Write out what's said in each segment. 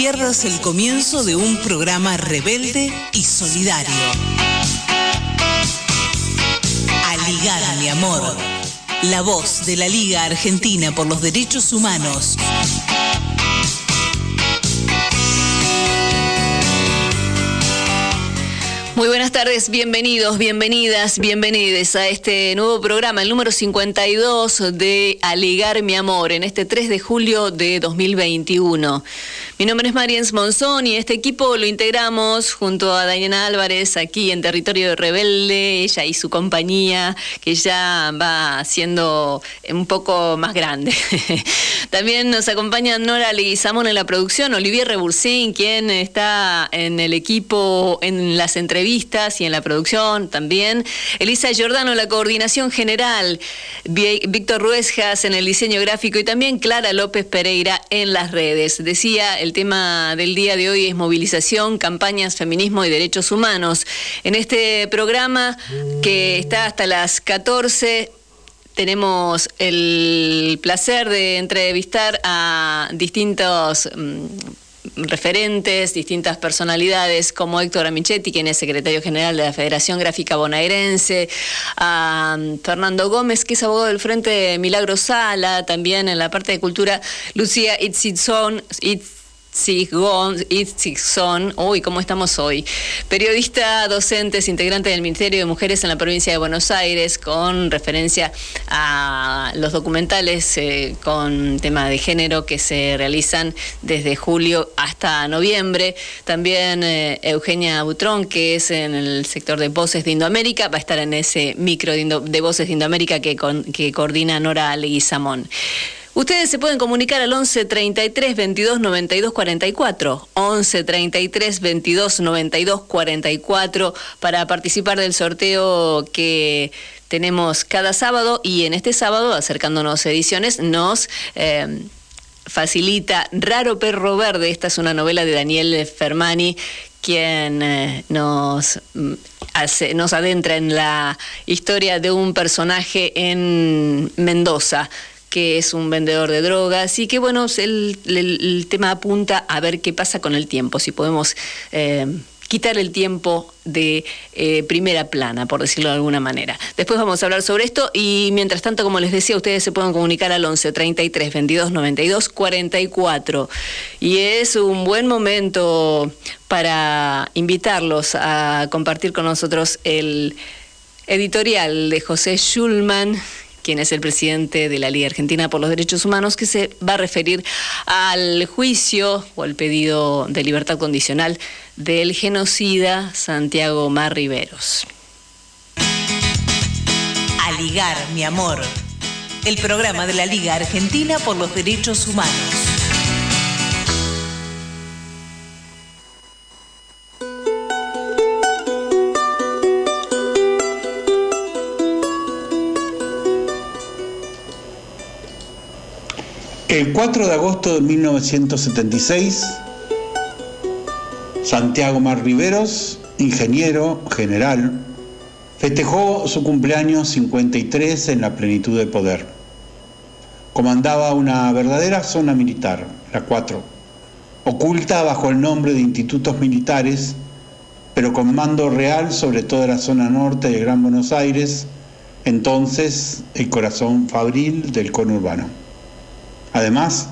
pierdas el comienzo de un programa rebelde y solidario. Aligar, mi amor. La voz de la Liga Argentina por los Derechos Humanos. Muy buenas tardes, bienvenidos, bienvenidas, bienvenides a este nuevo programa, el número 52 de Aligar mi amor, en este 3 de julio de 2021. Mi nombre es Mariens Monzón y este equipo lo integramos junto a Diana Álvarez aquí en Territorio Rebelde, ella y su compañía, que ya va siendo un poco más grande. También nos acompaña Nora Leguizamón en la producción, Olivier Rebursín, quien está en el equipo, en las entrevistas y en la producción también. Elisa Giordano en la coordinación general. Víctor Ruesjas en el diseño gráfico y también Clara López Pereira en las redes. Decía, el tema del día de hoy es movilización, campañas, feminismo y derechos humanos. En este programa que está hasta las 14 tenemos el placer de entrevistar a distintos mm, referentes, distintas personalidades como Héctor Amichetti, quien es secretario general de la Federación Gráfica Bonaerense, a um, Fernando Gómez, que es abogado del Frente Milagro Sala, también en la parte de cultura, Lucía Itzitzón, Itzigson, uy, ¿cómo estamos hoy? Periodista, docentes, integrante del Ministerio de Mujeres en la provincia de Buenos Aires, con referencia a los documentales eh, con tema de género que se realizan desde julio hasta noviembre. También eh, Eugenia Butrón, que es en el sector de Voces de Indoamérica, va a estar en ese micro de, Voces de Indoamérica que, que coordina Nora Leguizamón. Ustedes se pueden comunicar al 11 33 22 92 44. 11 33 22 92 44 para participar del sorteo que tenemos cada sábado y en este sábado, acercándonos ediciones, nos... Eh, facilita Raro Perro Verde. Esta es una novela de Daniel Fermani, quien eh, nos, mm, hace, nos adentra en la historia de un personaje en Mendoza que es un vendedor de drogas y que bueno, el, tema apunta a ver qué pasa con el tiempo, si podemos eh, quitar el tiempo de eh, primera plana, por decirlo de alguna manera. Después vamos a hablar sobre esto y mientras tanto, como les decía, ustedes se pueden comunicar al 11 33 22 92 44 y es un buen momento para invitarlos a compartir con nosotros el editorial de José Schulman quien es el presidente de la Liga Argentina por los Derechos Humanos, que se va a referir al juicio o al pedido de libertad condicional del genocida Santiago Mar Riveros. A ligar, mi amor. El programa de la Liga Argentina por los Derechos Humanos. El 4 de agosto de 1976, Santiago Mar Riveros, ingeniero general, festejó su cumpleaños 53 en la plenitud de poder. Comandaba una verdadera zona militar, la 4, oculta bajo el nombre de institutos militares, pero con mando real sobre toda la zona norte de Gran Buenos Aires, entonces el corazón fabril del conurbano. Además,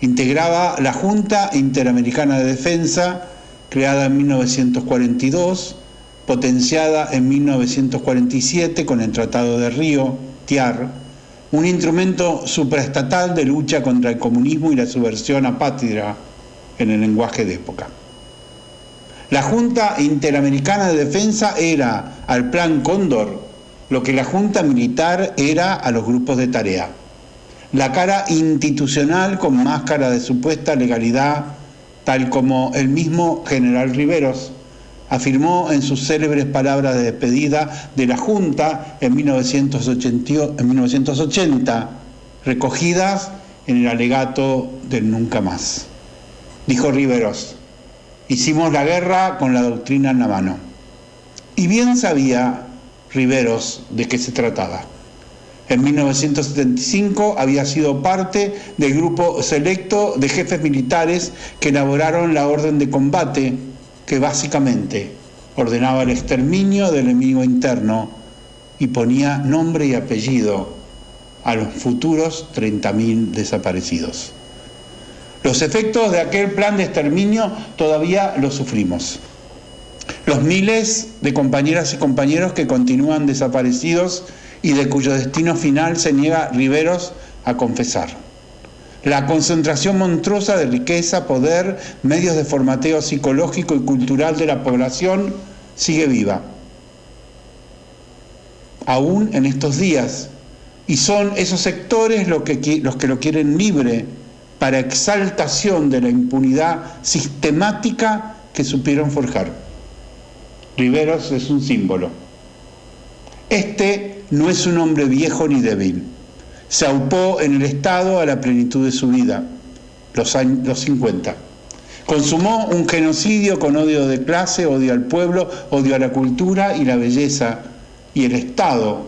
integraba la Junta Interamericana de Defensa, creada en 1942, potenciada en 1947 con el Tratado de Río, TIAR, un instrumento supraestatal de lucha contra el comunismo y la subversión apátrida en el lenguaje de época. La Junta Interamericana de Defensa era al Plan Cóndor lo que la Junta Militar era a los grupos de tarea la cara institucional con máscara de supuesta legalidad, tal como el mismo general Riveros afirmó en sus célebres palabras de despedida de la Junta en 1980, recogidas en el alegato del Nunca Más. Dijo Riveros, hicimos la guerra con la doctrina en la mano. Y bien sabía Riveros de qué se trataba. En 1975 había sido parte del grupo selecto de jefes militares que elaboraron la orden de combate que básicamente ordenaba el exterminio del enemigo interno y ponía nombre y apellido a los futuros 30.000 desaparecidos. Los efectos de aquel plan de exterminio todavía los sufrimos. Los miles de compañeras y compañeros que continúan desaparecidos y de cuyo destino final se niega Riveros a confesar. La concentración monstruosa de riqueza, poder, medios de formateo psicológico y cultural de la población sigue viva. Aún en estos días. Y son esos sectores los que, los que lo quieren libre para exaltación de la impunidad sistemática que supieron forjar. Riveros es un símbolo. Este no es un hombre viejo ni débil. Se aupó en el Estado a la plenitud de su vida, los, años, los 50. Consumó un genocidio con odio de clase, odio al pueblo, odio a la cultura y la belleza. Y el Estado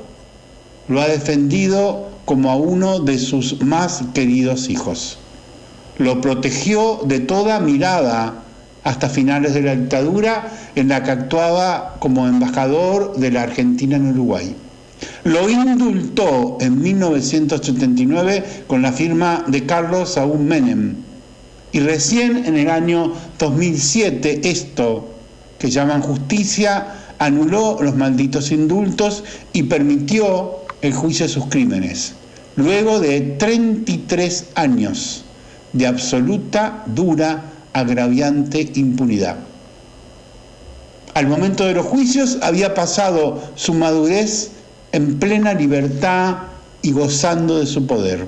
lo ha defendido como a uno de sus más queridos hijos. Lo protegió de toda mirada hasta finales de la dictadura en la que actuaba como embajador de la Argentina en Uruguay. Lo indultó en 1979 con la firma de Carlos Saúl Menem. Y recién en el año 2007 esto, que llaman justicia, anuló los malditos indultos y permitió el juicio de sus crímenes, luego de 33 años de absoluta, dura, agraviante impunidad. Al momento de los juicios había pasado su madurez en plena libertad y gozando de su poder.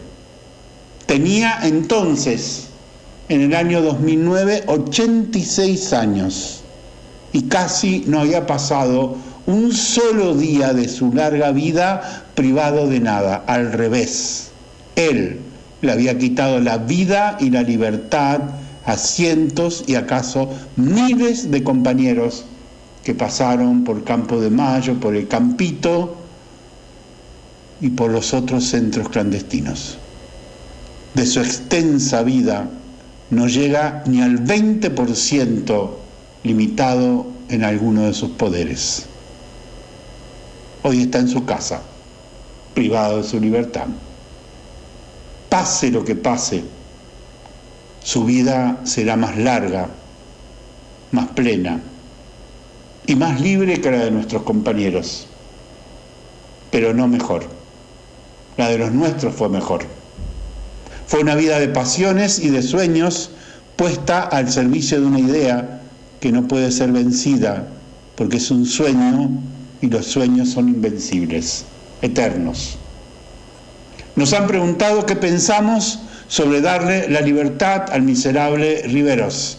Tenía entonces, en el año 2009, 86 años y casi no había pasado un solo día de su larga vida privado de nada, al revés. Él le había quitado la vida y la libertad a cientos y acaso miles de compañeros que pasaron por Campo de Mayo, por el Campito y por los otros centros clandestinos. De su extensa vida no llega ni al 20% limitado en alguno de sus poderes. Hoy está en su casa, privado de su libertad. Pase lo que pase, su vida será más larga, más plena y más libre que la de nuestros compañeros, pero no mejor. La de los nuestros fue mejor. Fue una vida de pasiones y de sueños puesta al servicio de una idea que no puede ser vencida, porque es un sueño y los sueños son invencibles, eternos. Nos han preguntado qué pensamos sobre darle la libertad al miserable Riveros.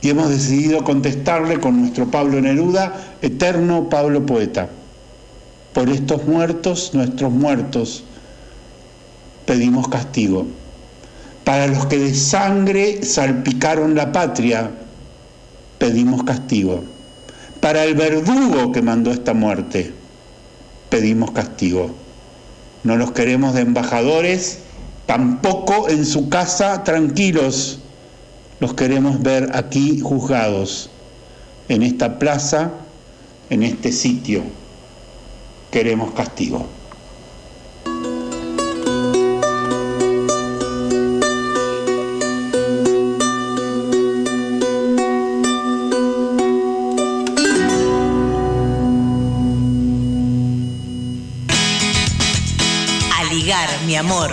Y hemos decidido contestarle con nuestro Pablo Neruda, eterno Pablo poeta. Por estos muertos, nuestros muertos, pedimos castigo. Para los que de sangre salpicaron la patria, pedimos castigo. Para el verdugo que mandó esta muerte, pedimos castigo. No los queremos de embajadores, tampoco en su casa tranquilos. Los queremos ver aquí juzgados, en esta plaza, en este sitio. Queremos castigo. Mi amor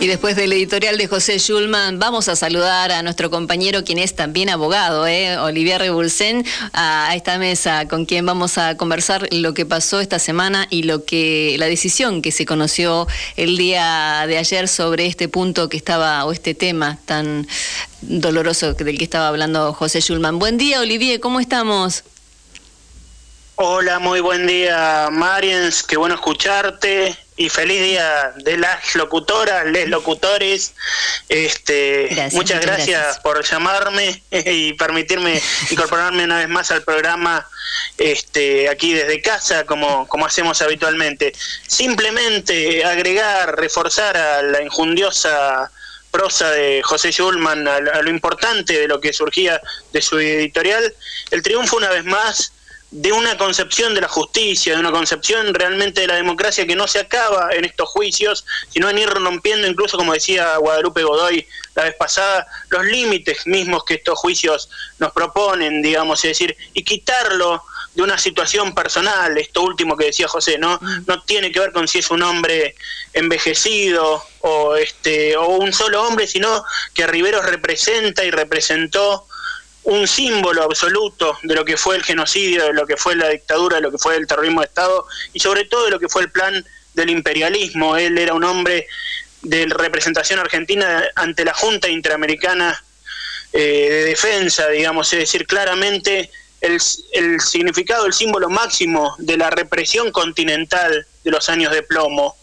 Y después del editorial de José Schulman, vamos a saludar a nuestro compañero, quien es también abogado, ¿eh? Olivier Rebulsen, a esta mesa con quien vamos a conversar lo que pasó esta semana y lo que la decisión que se conoció el día de ayer sobre este punto que estaba, o este tema tan doloroso del que estaba hablando José Schulman. Buen día, Olivier, ¿cómo estamos? Hola, muy buen día, Mariens. Qué bueno escucharte y feliz día de las locutoras, les locutores. Este, muchas, gracias, por llamarme y permitirme incorporarme una vez más al programa este, aquí desde casa, como, como hacemos habitualmente. Simplemente agregar, reforzar a la injundiosa prosa de José Schulman, a lo importante de lo que surgía de su editorial, el triunfo una vez más de una concepción de la justicia, de una concepción realmente de la democracia que no se acaba en estos juicios, sino en ir rompiendo, incluso como decía Guadalupe Godoy la vez pasada, los límites mismos que estos juicios nos proponen, digamos, es decir, y quitarlo de una situación personal, esto último que decía José, ¿no? Mm. No tiene que ver con si es un hombre envejecido o este o un solo hombre, sino que Riveros representa y representó un símbolo absoluto de lo que fue el genocidio, de lo que fue la dictadura, de lo que fue el terrorismo de Estado y sobre todo de lo que fue el plan del imperialismo. Él era un hombre de representación argentina ante la Junta Interamericana eh, de Defensa, digamos, es decir, claramente el, el significado, el símbolo máximo de la represión continental de los años de plomo.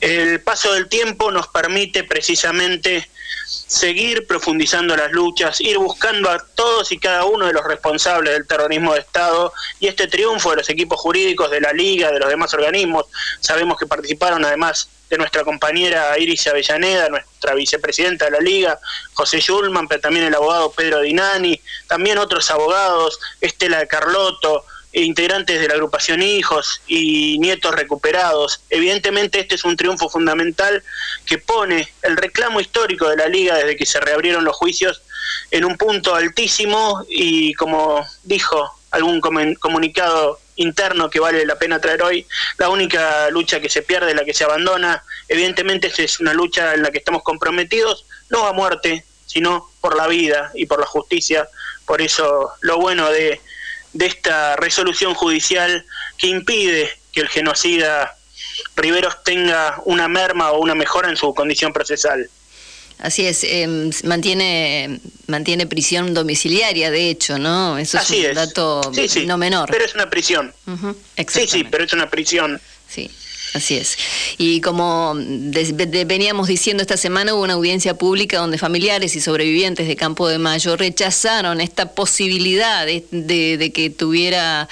El paso del tiempo nos permite precisamente seguir profundizando las luchas, ir buscando a todos y cada uno de los responsables del terrorismo de Estado y este triunfo de los equipos jurídicos de la Liga, de los demás organismos. Sabemos que participaron además de nuestra compañera Iris Avellaneda, nuestra vicepresidenta de la Liga, José Schulman, pero también el abogado Pedro Dinani, también otros abogados, Estela Carlotto, integrantes de la agrupación Hijos y Nietos Recuperados. Evidentemente este es un triunfo fundamental que pone el reclamo histórico de la liga desde que se reabrieron los juicios en un punto altísimo y como dijo algún comunicado interno que vale la pena traer hoy, la única lucha que se pierde es la que se abandona. Evidentemente esta es una lucha en la que estamos comprometidos, no a muerte, sino por la vida y por la justicia. Por eso lo bueno de de esta resolución judicial que impide que el genocida Riveros tenga una merma o una mejora en su condición procesal. Así es, em, mantiene mantiene prisión domiciliaria, de hecho, ¿no? Eso es un dato no menor. Pero es una prisión. sí, sí, pero es una prisión. Sí. Así es. Y como veníamos diciendo esta semana, hubo una audiencia pública donde familiares y sobrevivientes de Campo de Mayo rechazaron esta posibilidad de, que tuviera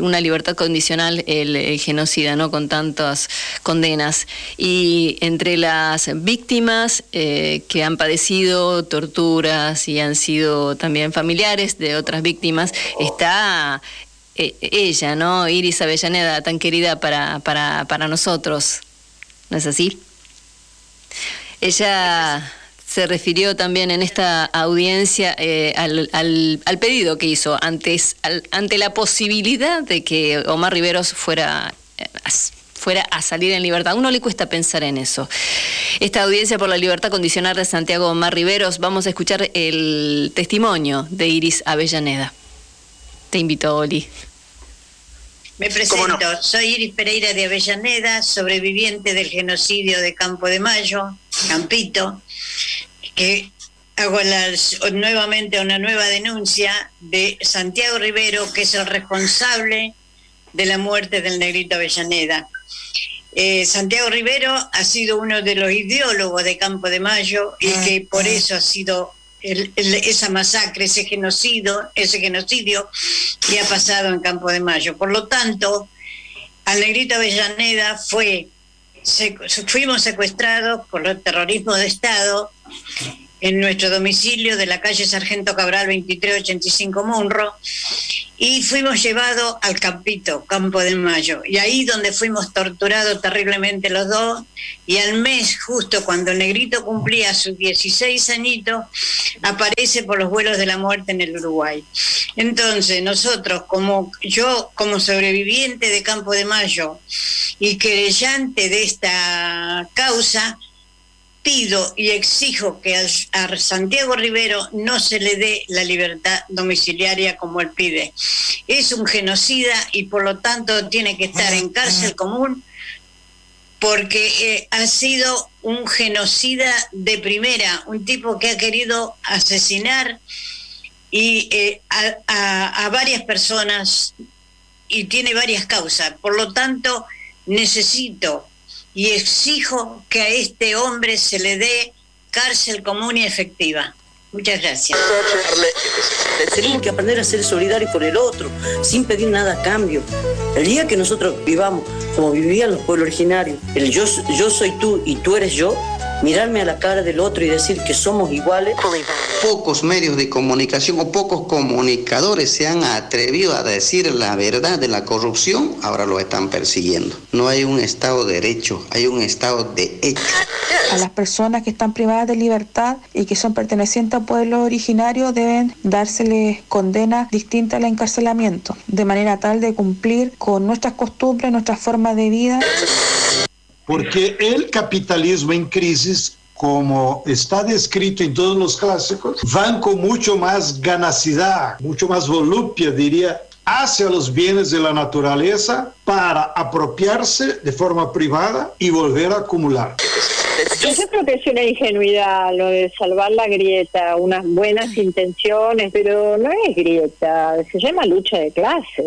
una libertad condicional el, genocida, ¿no? Con tantas condenas. Y entre las víctimas eh, que han padecido torturas y han sido también familiares de otras víctimas, está eh, ella, ¿no? Iris Avellaneda, tan querida para, para, para nosotros. ¿No es así? Ella se refirió también en esta audiencia eh, al, al, pedido que hizo antes, ante la posibilidad de que Omar Riveros fuera, eh, fuera a salir en libertad. A uno le cuesta pensar en eso. Esta audiencia por la libertad condicional de Santiago Omar Riveros, vamos a escuchar el testimonio de Iris Avellaneda. Te invito, Oli. Me presento, soy Iris Pereira de Avellaneda, sobreviviente del genocidio de Campo de Mayo, Campito, que hago nuevamente una nueva denuncia de Santiago Rivero, que es el responsable de la muerte del negrito Avellaneda. Eh, Santiago Rivero ha sido uno de los ideólogos de Campo de Mayo y que por eso ha sido esa masacre, ese genocidio, ese genocidio que ha pasado en Campo de Mayo. Por lo tanto, al negrito Avellaneda fue, fuimos secuestrados por el terrorismo de Estado en nuestro domicilio de la calle Sargento Cabral 2385 Munro y fuimos llevados al Campito, Campo de Mayo, y ahí donde fuimos torturados terriblemente los dos, y al mes, justo cuando Negrito cumplía sus 16 añitos, aparece por los vuelos de la muerte en el Uruguay. Entonces, nosotros, como yo, como sobreviviente de Campo de Mayo y querellante de esta causa, pido y exijo que a, Santiago Rivero no se le dé la libertad domiciliaria como él pide. Es un genocida y por lo tanto tiene que estar en cárcel común porque eh, ha sido un genocida de primera, un tipo que ha querido asesinar y eh, a, varias personas y tiene varias causas. Por lo tanto, necesito y exijo que a este hombre se le dé cárcel común y efectiva. Muchas gracias. Tenemos que aprender a ser solidarios con el otro, sin pedir nada a cambio. El día que nosotros vivamos como vivían los pueblos originarios, el yo, yo soy tú y tú eres yo, mirarme a la cara del otro y decir que somos iguales. Pocos medios de comunicación o pocos comunicadores se han atrevido a decir la verdad de la corrupción, ahora lo están persiguiendo. No hay un Estado de derecho, hay un Estado de hecho. A las personas que están privadas de libertad y que son pertenecientes a pueblos originarios deben dárseles condenas distintas al encarcelamiento, de manera tal de cumplir con nuestras costumbres, nuestras formas de vida. Porque el capitalismo en crisis, como está descrito en todos los clásicos, van con mucho más ganacidad, mucho más volupia, diría, hacia los bienes de la naturaleza para apropiarse de forma privada y volver a acumular. Yo creo que es una ingenuidad lo de salvar la grieta, unas buenas intenciones, pero no es grieta, se llama lucha de clases.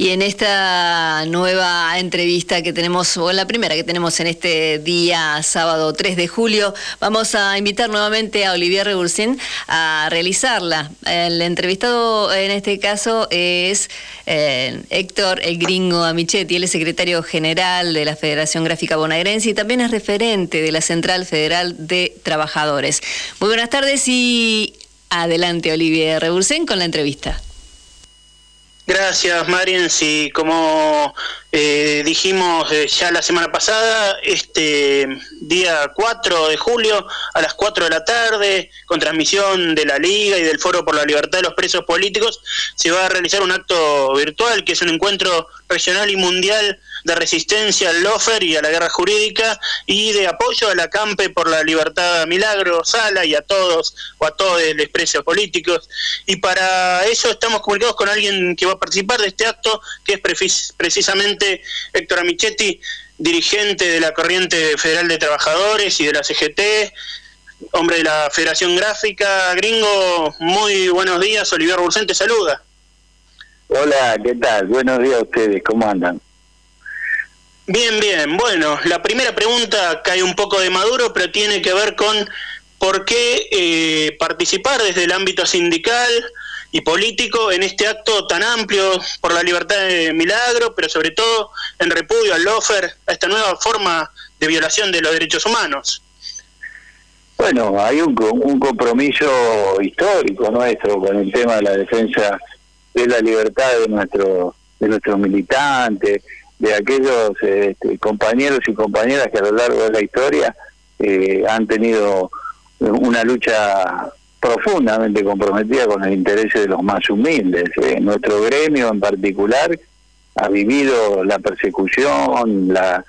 Y en esta nueva entrevista que tenemos, o la primera que tenemos en este día sábado 3 de julio, vamos a invitar nuevamente a Olivier Rebursin a realizarla. El entrevistado en este caso es eh, Héctor El Gringo Amichetti, él es secretario general de la Federación Gráfica Bonaerense y también es referente de la Central Federal de Trabajadores. Muy buenas tardes y adelante Olivier Rebursen con la entrevista. Gracias, Marian. Sí, como eh, dijimos eh, ya la semana pasada, este día 4 de julio a las 4 de la tarde, con transmisión de la Liga y del Foro por la Libertad de los Presos Políticos, se va a realizar un acto virtual que es un encuentro regional y mundial de resistencia al lofer y a la guerra jurídica y de apoyo a la CAMPE por la libertad Milagro, Sala y a todos o a todos los presos políticos. Y para eso estamos comunicados con alguien que va a participar de este acto, que es precisamente Héctor Amichetti, dirigente de la Corriente Federal de Trabajadores y de la CGT, hombre de la Federación Gráfica. Gringo, muy buenos días. Olivier Bursente saluda. Hola, ¿qué tal? Buenos días a ustedes, ¿cómo andan? Bien, bien. Bueno, la primera pregunta cae un poco de maduro, pero tiene que ver con por qué eh, participar desde el ámbito sindical y político en este acto tan amplio por la libertad de Milagro, pero sobre todo en repudio al lofer, a esta nueva forma de violación de los derechos humanos. Bueno, hay un, un compromiso histórico nuestro con el tema de la defensa de la libertad de nuestro de nuestros militantes, de aquellos este, compañeros y compañeras que a lo largo de la historia eh, han tenido una lucha profundamente comprometida con el interés de los más humildes. Eh. Nuestro gremio en particular ha vivido la persecución, la,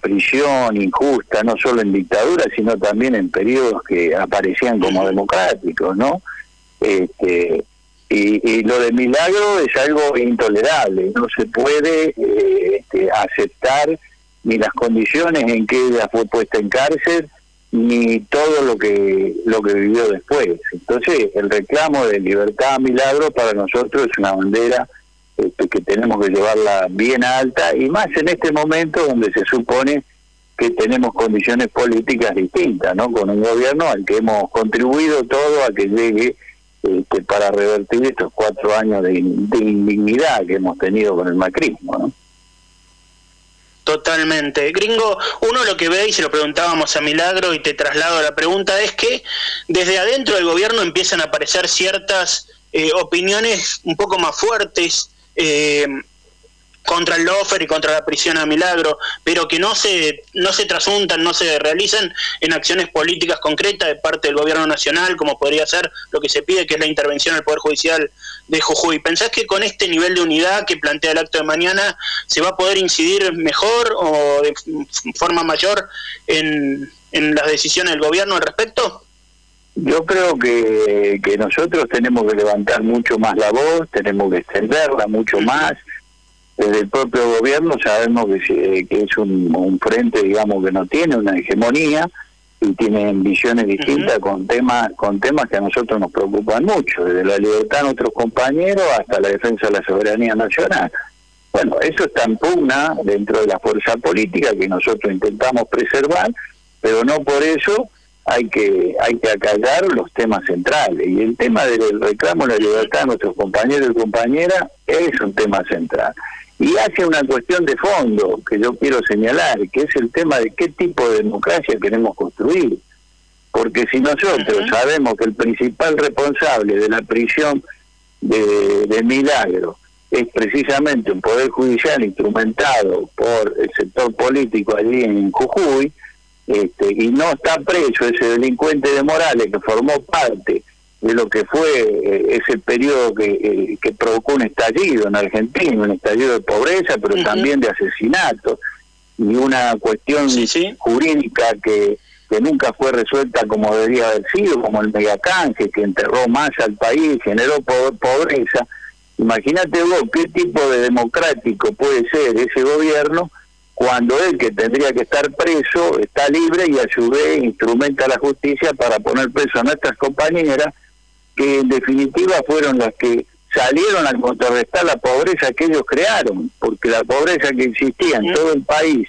prisión injusta, no solo en dictadura, sino también en periodos que aparecían como democráticos, ¿no? Este, y, lo de Milagro es algo intolerable, no se puede eh, este, aceptar ni las condiciones en que ella fue puesta en cárcel, ni todo lo que lo que vivió después. Entonces, el reclamo de libertad a Milagro para nosotros es una bandera este, que tenemos que llevarla bien alta, y más en este momento donde se supone que tenemos condiciones políticas distintas, ¿no? Con un gobierno al que hemos contribuido todo a que llegue este, para revertir estos cuatro años de, indignidad que hemos tenido con el macrismo. Totalmente. Gringo, uno lo que ve, y se lo preguntábamos a Milagro y te traslado la pregunta, es que desde adentro del gobierno empiezan a aparecer ciertas eh, opiniones un poco más fuertes. Eh, contra el lofer y contra la prisión a milagro, pero que no se, no se trasuntan, no se realizan en acciones políticas concretas de parte del gobierno nacional, como podría ser lo que se pide, que es la intervención del Poder Judicial de Jujuy. ¿Pensás que con este nivel de unidad que plantea el acto de mañana se va a poder incidir mejor o de forma mayor en, en las decisiones del gobierno al respecto? Yo creo que, que nosotros tenemos que levantar mucho más la voz, tenemos que extenderla mucho más. Desde el propio gobierno sabemos que, que es un, un frente, digamos, que no tiene una hegemonía, y tienen visiones distintas con temas con temas que a nosotros nos preocupan mucho, desde la libertad de nuestros compañeros hasta la defensa de la soberanía nacional. Bueno, eso está en pugna dentro de la fuerza política que nosotros intentamos preservar, pero no por eso hay que hay que acallar los temas centrales. Y el tema del reclamo de la libertad de nuestros compañeros y compañeras es un tema central. Y hace una cuestión de fondo que yo quiero señalar, que es el tema de qué tipo de democracia queremos construir. Porque si nosotros sabemos que el principal responsable de la prisión de, de Milagro es precisamente un poder judicial instrumentado por el sector político allí en Jujuy, este, y no está preso ese delincuente de Morales que formó parte de lo que fue eh, ese periodo que, eh, que, provocó un estallido en Argentina, un estallido de pobreza, pero también de asesinato, y una cuestión jurídica que, que nunca fue resuelta como debería haber sido, como el megacanje, que enterró más al país, generó pobreza. Imagínate vos qué tipo de democrático puede ser ese gobierno cuando él que tendría que estar preso está libre y a su vez instrumenta la justicia para poner preso a nuestras compañeras que en definitiva fueron las que salieron a contrarrestar la pobreza que ellos crearon, porque la pobreza que existía en todo el país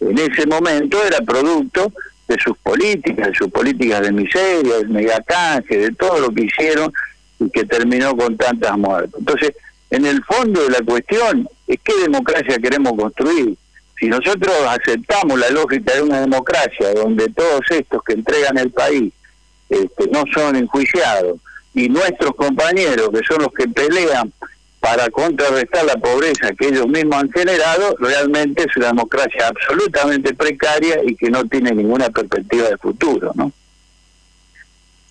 en ese momento era producto de sus políticas, de sus políticas de miseria, del megacanje, de todo lo que hicieron y que terminó con tantas muertes. Entonces, en el fondo de la cuestión es qué democracia queremos construir. Si nosotros aceptamos la lógica de una democracia donde todos estos que entregan el país este, no son enjuiciados, y nuestros compañeros, que son los que pelean para contrarrestar la pobreza que ellos mismos han generado, realmente es una democracia absolutamente precaria y que no tiene ninguna perspectiva de futuro, ¿no?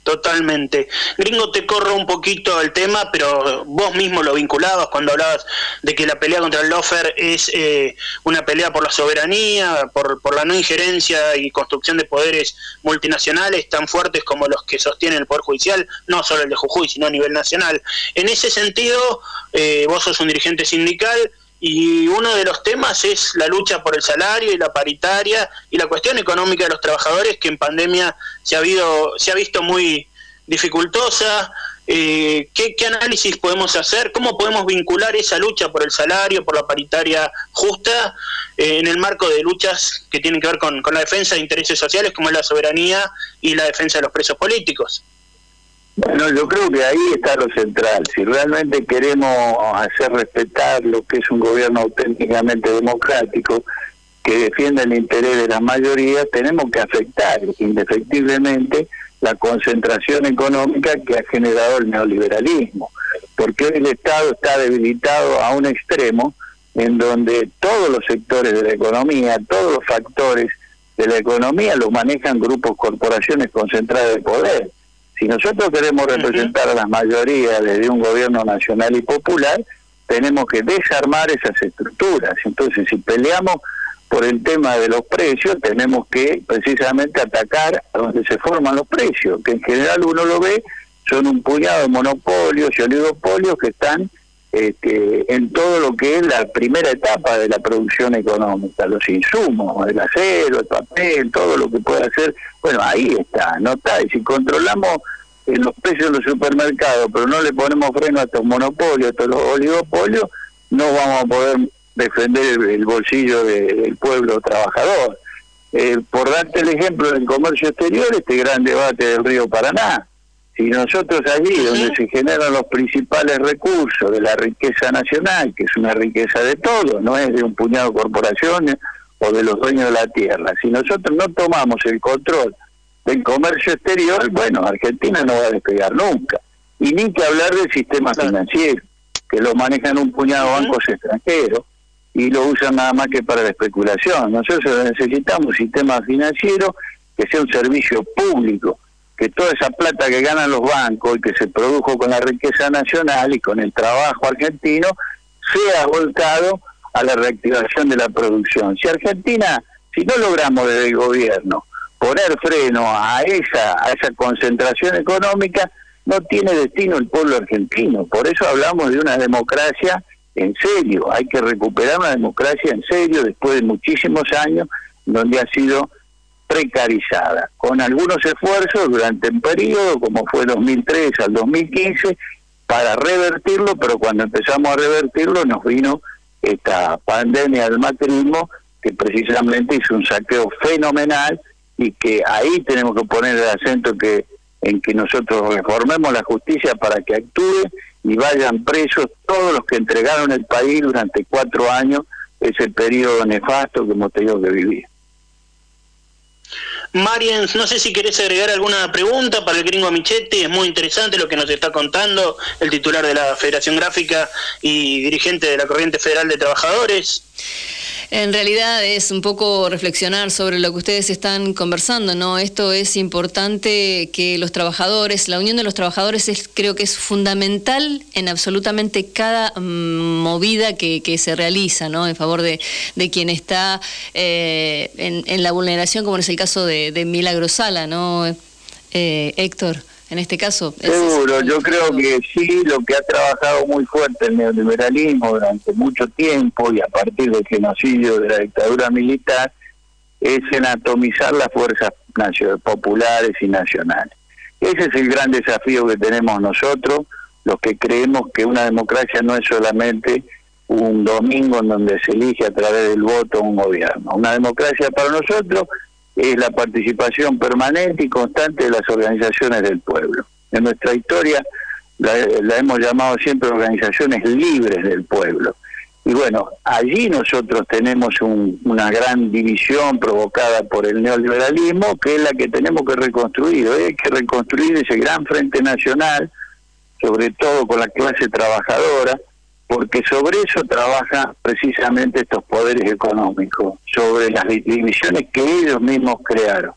Totalmente. Gringo, te corro un poquito el tema, pero vos mismo lo vinculabas cuando hablabas de que la pelea contra el lofer es eh, una pelea por la soberanía, por, la no injerencia y construcción de poderes multinacionales tan fuertes como los que sostienen el Poder Judicial, no solo el de Jujuy, sino a nivel nacional. En ese sentido, eh, vos sos un dirigente sindical, y uno de los temas es la lucha por el salario y la paritaria y la cuestión económica de los trabajadores que en pandemia se ha, habido, se ha visto muy dificultosa. Eh, ¿qué, análisis podemos hacer? ¿Cómo podemos vincular esa lucha por el salario, por la paritaria justa, eh, en el marco de luchas que tienen que ver con, con la defensa de intereses sociales como es la soberanía y la defensa de los presos políticos? Bueno, yo creo que ahí está lo central. Si realmente queremos hacer respetar lo que es un gobierno auténticamente democrático, que defienda el interés de la mayoría, tenemos que afectar indefectiblemente la concentración económica que ha generado el neoliberalismo. Porque el Estado está debilitado a un extremo en donde todos los sectores de la economía, todos los factores de la economía los manejan grupos, corporaciones concentradas de poder si nosotros queremos representar a las mayorías desde un gobierno nacional y popular, tenemos que desarmar esas estructuras. Entonces, si peleamos por el tema de los precios, tenemos que precisamente atacar a donde se forman los precios, que en general uno lo ve, son un puñado de monopolios y oligopolios que están este, en todo lo que es la primera etapa de la producción económica, los insumos, el acero, el papel, todo lo que puede hacer, bueno, ahí está, no está, y si controlamos eh, los precios de los supermercados, pero no le ponemos freno a estos monopolios, a estos oligopolios, no vamos a poder defender el, bolsillo del pueblo trabajador. Eh, por darte el ejemplo del comercio exterior, este gran debate del río Paraná, si nosotros allí, donde se generan los principales recursos de la riqueza nacional, que es una riqueza de todos, no es de un puñado de corporaciones o de los dueños de la tierra, si nosotros no tomamos el control del comercio exterior, bueno, Argentina no va a despegar nunca. Y ni que hablar del sistema financiero, que lo manejan un puñado de bancos extranjeros y lo usan nada más que para la especulación. Nosotros necesitamos un sistema financiero que sea un servicio público, que toda esa plata que ganan los bancos y que se produjo con la riqueza nacional y con el trabajo argentino sea volcado a la reactivación de la producción. Si Argentina, si no logramos desde el gobierno poner freno a esa, a esa concentración económica, no tiene destino el pueblo argentino. Por eso hablamos de una democracia en serio. Hay que recuperar una democracia en serio después de muchísimos años donde ha sido precarizada, con algunos esfuerzos durante un periodo, como fue 2003 al 2015, para revertirlo, pero cuando empezamos a revertirlo nos vino esta pandemia del macrismo que precisamente hizo un saqueo fenomenal y que ahí tenemos que poner el acento que en que nosotros reformemos la justicia para que actúe y vayan presos todos los que entregaron el país durante cuatro años ese periodo nefasto que hemos tenido que vivir. Marian, no sé si querés agregar alguna pregunta para el gringo Michetti, es muy interesante lo que nos está contando el titular de la Federación Gráfica y dirigente de la Corriente Federal de Trabajadores. En realidad es un poco reflexionar sobre lo que ustedes están conversando, ¿no? Esto es importante que los trabajadores, la unión de los trabajadores es, creo que es fundamental en absolutamente cada mm, movida que, se realiza, ¿no? En favor de, quien está eh, en, la vulneración, como es el caso de, de Milagro Sala, ¿no? Eh, Héctor en este caso. Seguro, yo creo que sí, lo que ha trabajado muy fuerte el neoliberalismo durante mucho tiempo y a partir del genocidio de la dictadura militar es en atomizar las fuerzas populares y nacionales. Ese es el gran desafío que tenemos nosotros, los que creemos que una democracia no es solamente un domingo en donde se elige a través del voto un gobierno. Una democracia para nosotros es la participación permanente y constante de las organizaciones del pueblo. En nuestra historia la, hemos llamado siempre organizaciones libres del pueblo. Y bueno, allí nosotros tenemos una gran división provocada por el neoliberalismo, que es la que tenemos que reconstruir. Hay que reconstruir ese gran frente nacional, sobre todo con la clase trabajadora, porque sobre eso trabaja precisamente estos poderes económicos, sobre las divisiones que ellos mismos crearon.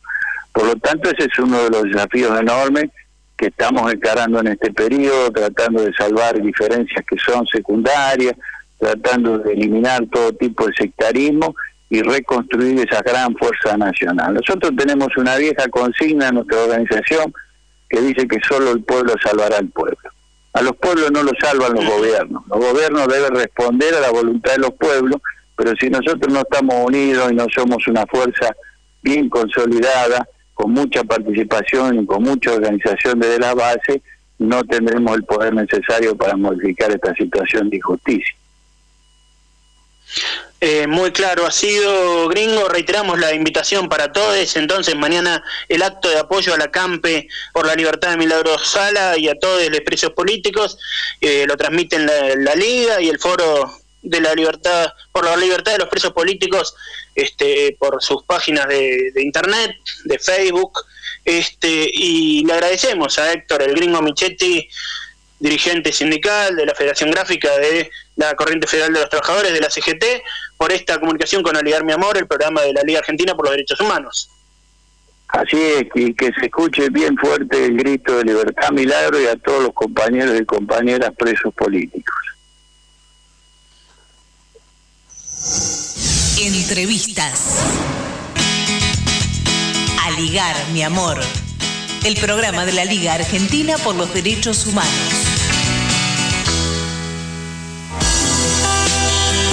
Por lo tanto, ese es uno de los desafíos enormes que estamos encarando en este periodo, tratando de salvar diferencias que son secundarias, tratando de eliminar todo tipo de sectarismo y reconstruir esa gran fuerza nacional. Nosotros tenemos una vieja consigna en nuestra organización que dice que solo el pueblo salvará al pueblo. A los pueblos no los salvan los gobiernos. Los gobiernos deben responder a la voluntad de los pueblos, pero si nosotros no estamos unidos y no somos una fuerza bien consolidada, con mucha participación y con mucha organización desde la base, no tendremos el poder necesario para modificar esta situación de injusticia. Eh, muy claro ha sido, gringo. Reiteramos la invitación para todos. Entonces, mañana el acto de apoyo a la CAMPE por la libertad de Milagro Sala y a todos los presos políticos. Eh, lo transmiten la, Liga y el Foro de la Libertad, por la libertad de los presos políticos, este, por sus páginas de, de internet, de Facebook. Este, y le agradecemos a Héctor, el gringo Michetti, dirigente sindical de la Federación Gráfica de la Corriente Federal de los Trabajadores de la CGT, por esta comunicación con Aligar Mi Amor, el programa de la Liga Argentina por los Derechos Humanos. Así es, y que se escuche bien fuerte el grito de libertad milagro y a todos los compañeros y compañeras presos políticos. Entrevistas. Aligar Mi Amor, el programa de la Liga Argentina por los Derechos Humanos.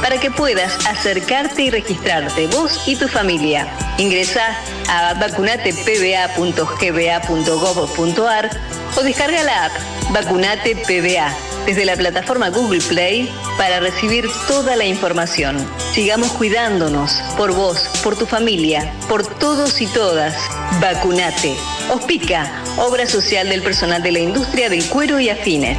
para que puedas acercarte y registrarte vos y tu familia. Ingresa a vacunatepba.gba.gov.ar o descarga la app Vacunate PBA desde la plataforma Google Play para recibir toda la información. Sigamos cuidándonos por vos, por tu familia, por todos y todas. Vacunate. Ospica, obra social del personal de la industria del cuero y afines.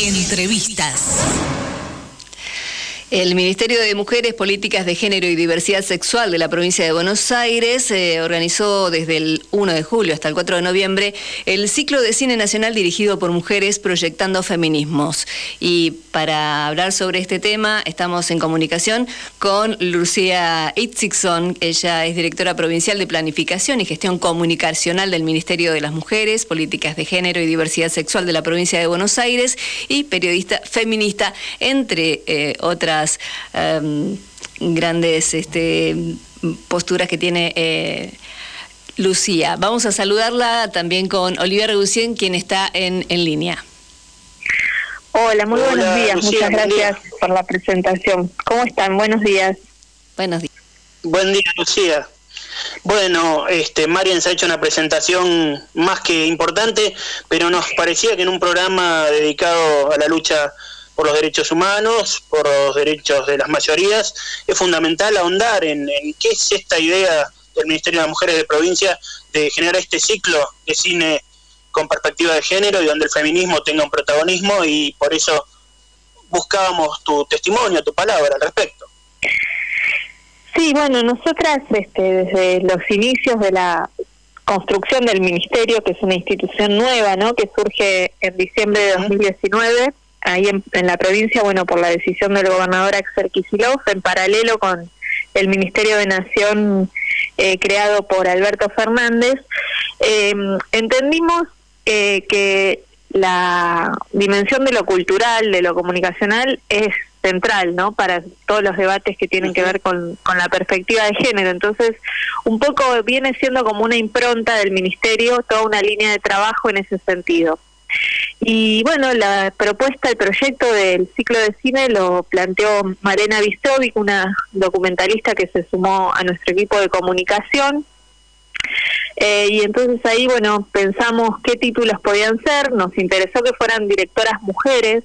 Entrevistas. El Ministerio de Mujeres, Políticas de Género y Diversidad Sexual de la provincia de Buenos Aires eh, organizó desde el 1 de julio hasta el 4 de noviembre el ciclo de cine nacional dirigido por mujeres proyectando feminismos. Y para hablar sobre este tema estamos en comunicación con Lucía Itzigson. Ella es directora provincial de Planificación y Gestión Comunicacional del Ministerio de las Mujeres, Políticas de Género y Diversidad Sexual de la provincia de Buenos Aires y periodista feminista, entre eh, otras Em, grandes este, posturas que tiene eh, Lucía. Vamos a saludarla también con Olivia Regucien, quien está en, en línea. Hola, muy buenos días. Muchas gracias por la presentación. ¿Cómo están? Buenos días. Buenos días. Buen día, Lucía. Bueno, este, Marian se ha hecho una presentación más que importante, pero nos parecía que en un programa dedicado a la lucha por los derechos humanos, por los derechos de las mayorías, es fundamental ahondar en, qué es esta idea del Ministerio de las Mujeres de Provincia de generar este ciclo de cine con perspectiva de género y donde el feminismo tenga un protagonismo y por eso buscábamos tu testimonio, tu palabra al respecto. Sí, bueno, nosotras este, desde los inicios de la construcción del ministerio, que es una institución nueva, ¿no? que surge en diciembre de 2019, ahí en, la provincia, bueno, por la decisión del gobernador Axel Kicillof, en paralelo con el Ministerio de Nación eh, creado por Alberto Fernández, eh, entendimos eh, que la dimensión de lo cultural, de lo comunicacional, es central, ¿no? Para todos los debates que tienen que ver con, con la perspectiva de género. Entonces, un poco viene siendo como una impronta del ministerio, toda una línea de trabajo en ese sentido. Y bueno, la propuesta, el proyecto del ciclo de cine lo planteó Marena Bistrovic, una documentalista que se sumó a nuestro equipo de comunicación. Eh, y entonces ahí, bueno, pensamos qué títulos podían ser, nos interesó que fueran directoras mujeres,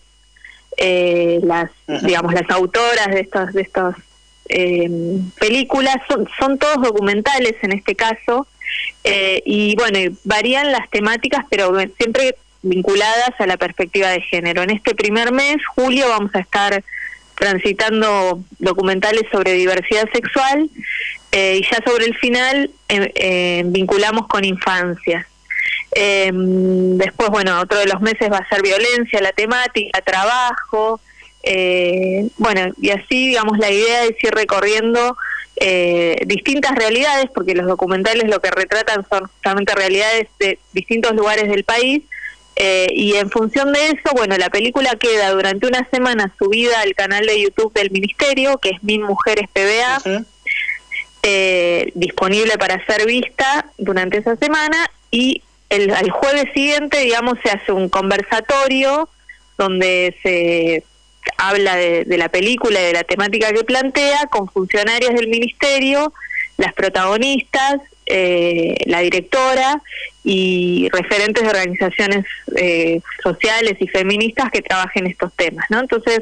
eh, las, digamos, las autoras de estas, de estas eh, películas, son, son todos documentales en este caso, y bueno, varían las temáticas, pero siempre vinculadas a la perspectiva de género. En este primer mes, julio, vamos a estar transitando documentales sobre diversidad sexual eh, y ya sobre el final eh, eh, vinculamos con infancia. después, bueno, otro de los meses va a ser violencia, la temática, trabajo. bueno, y así, digamos, la idea es ir recorriendo distintas realidades, porque los documentales lo que retratan son justamente realidades de distintos lugares del país, eh, y en función de eso, bueno, la película queda durante una semana subida al canal de YouTube del Ministerio, que es Min Mujeres PBA, eh, disponible para ser vista durante esa semana y el, el jueves siguiente, digamos, se hace un conversatorio donde se habla de, la película y de la temática que plantea con funcionarios del ministerio, las protagonistas, eh, la directora y referentes de organizaciones eh, sociales y feministas que trabajen estos temas, ¿no? Entonces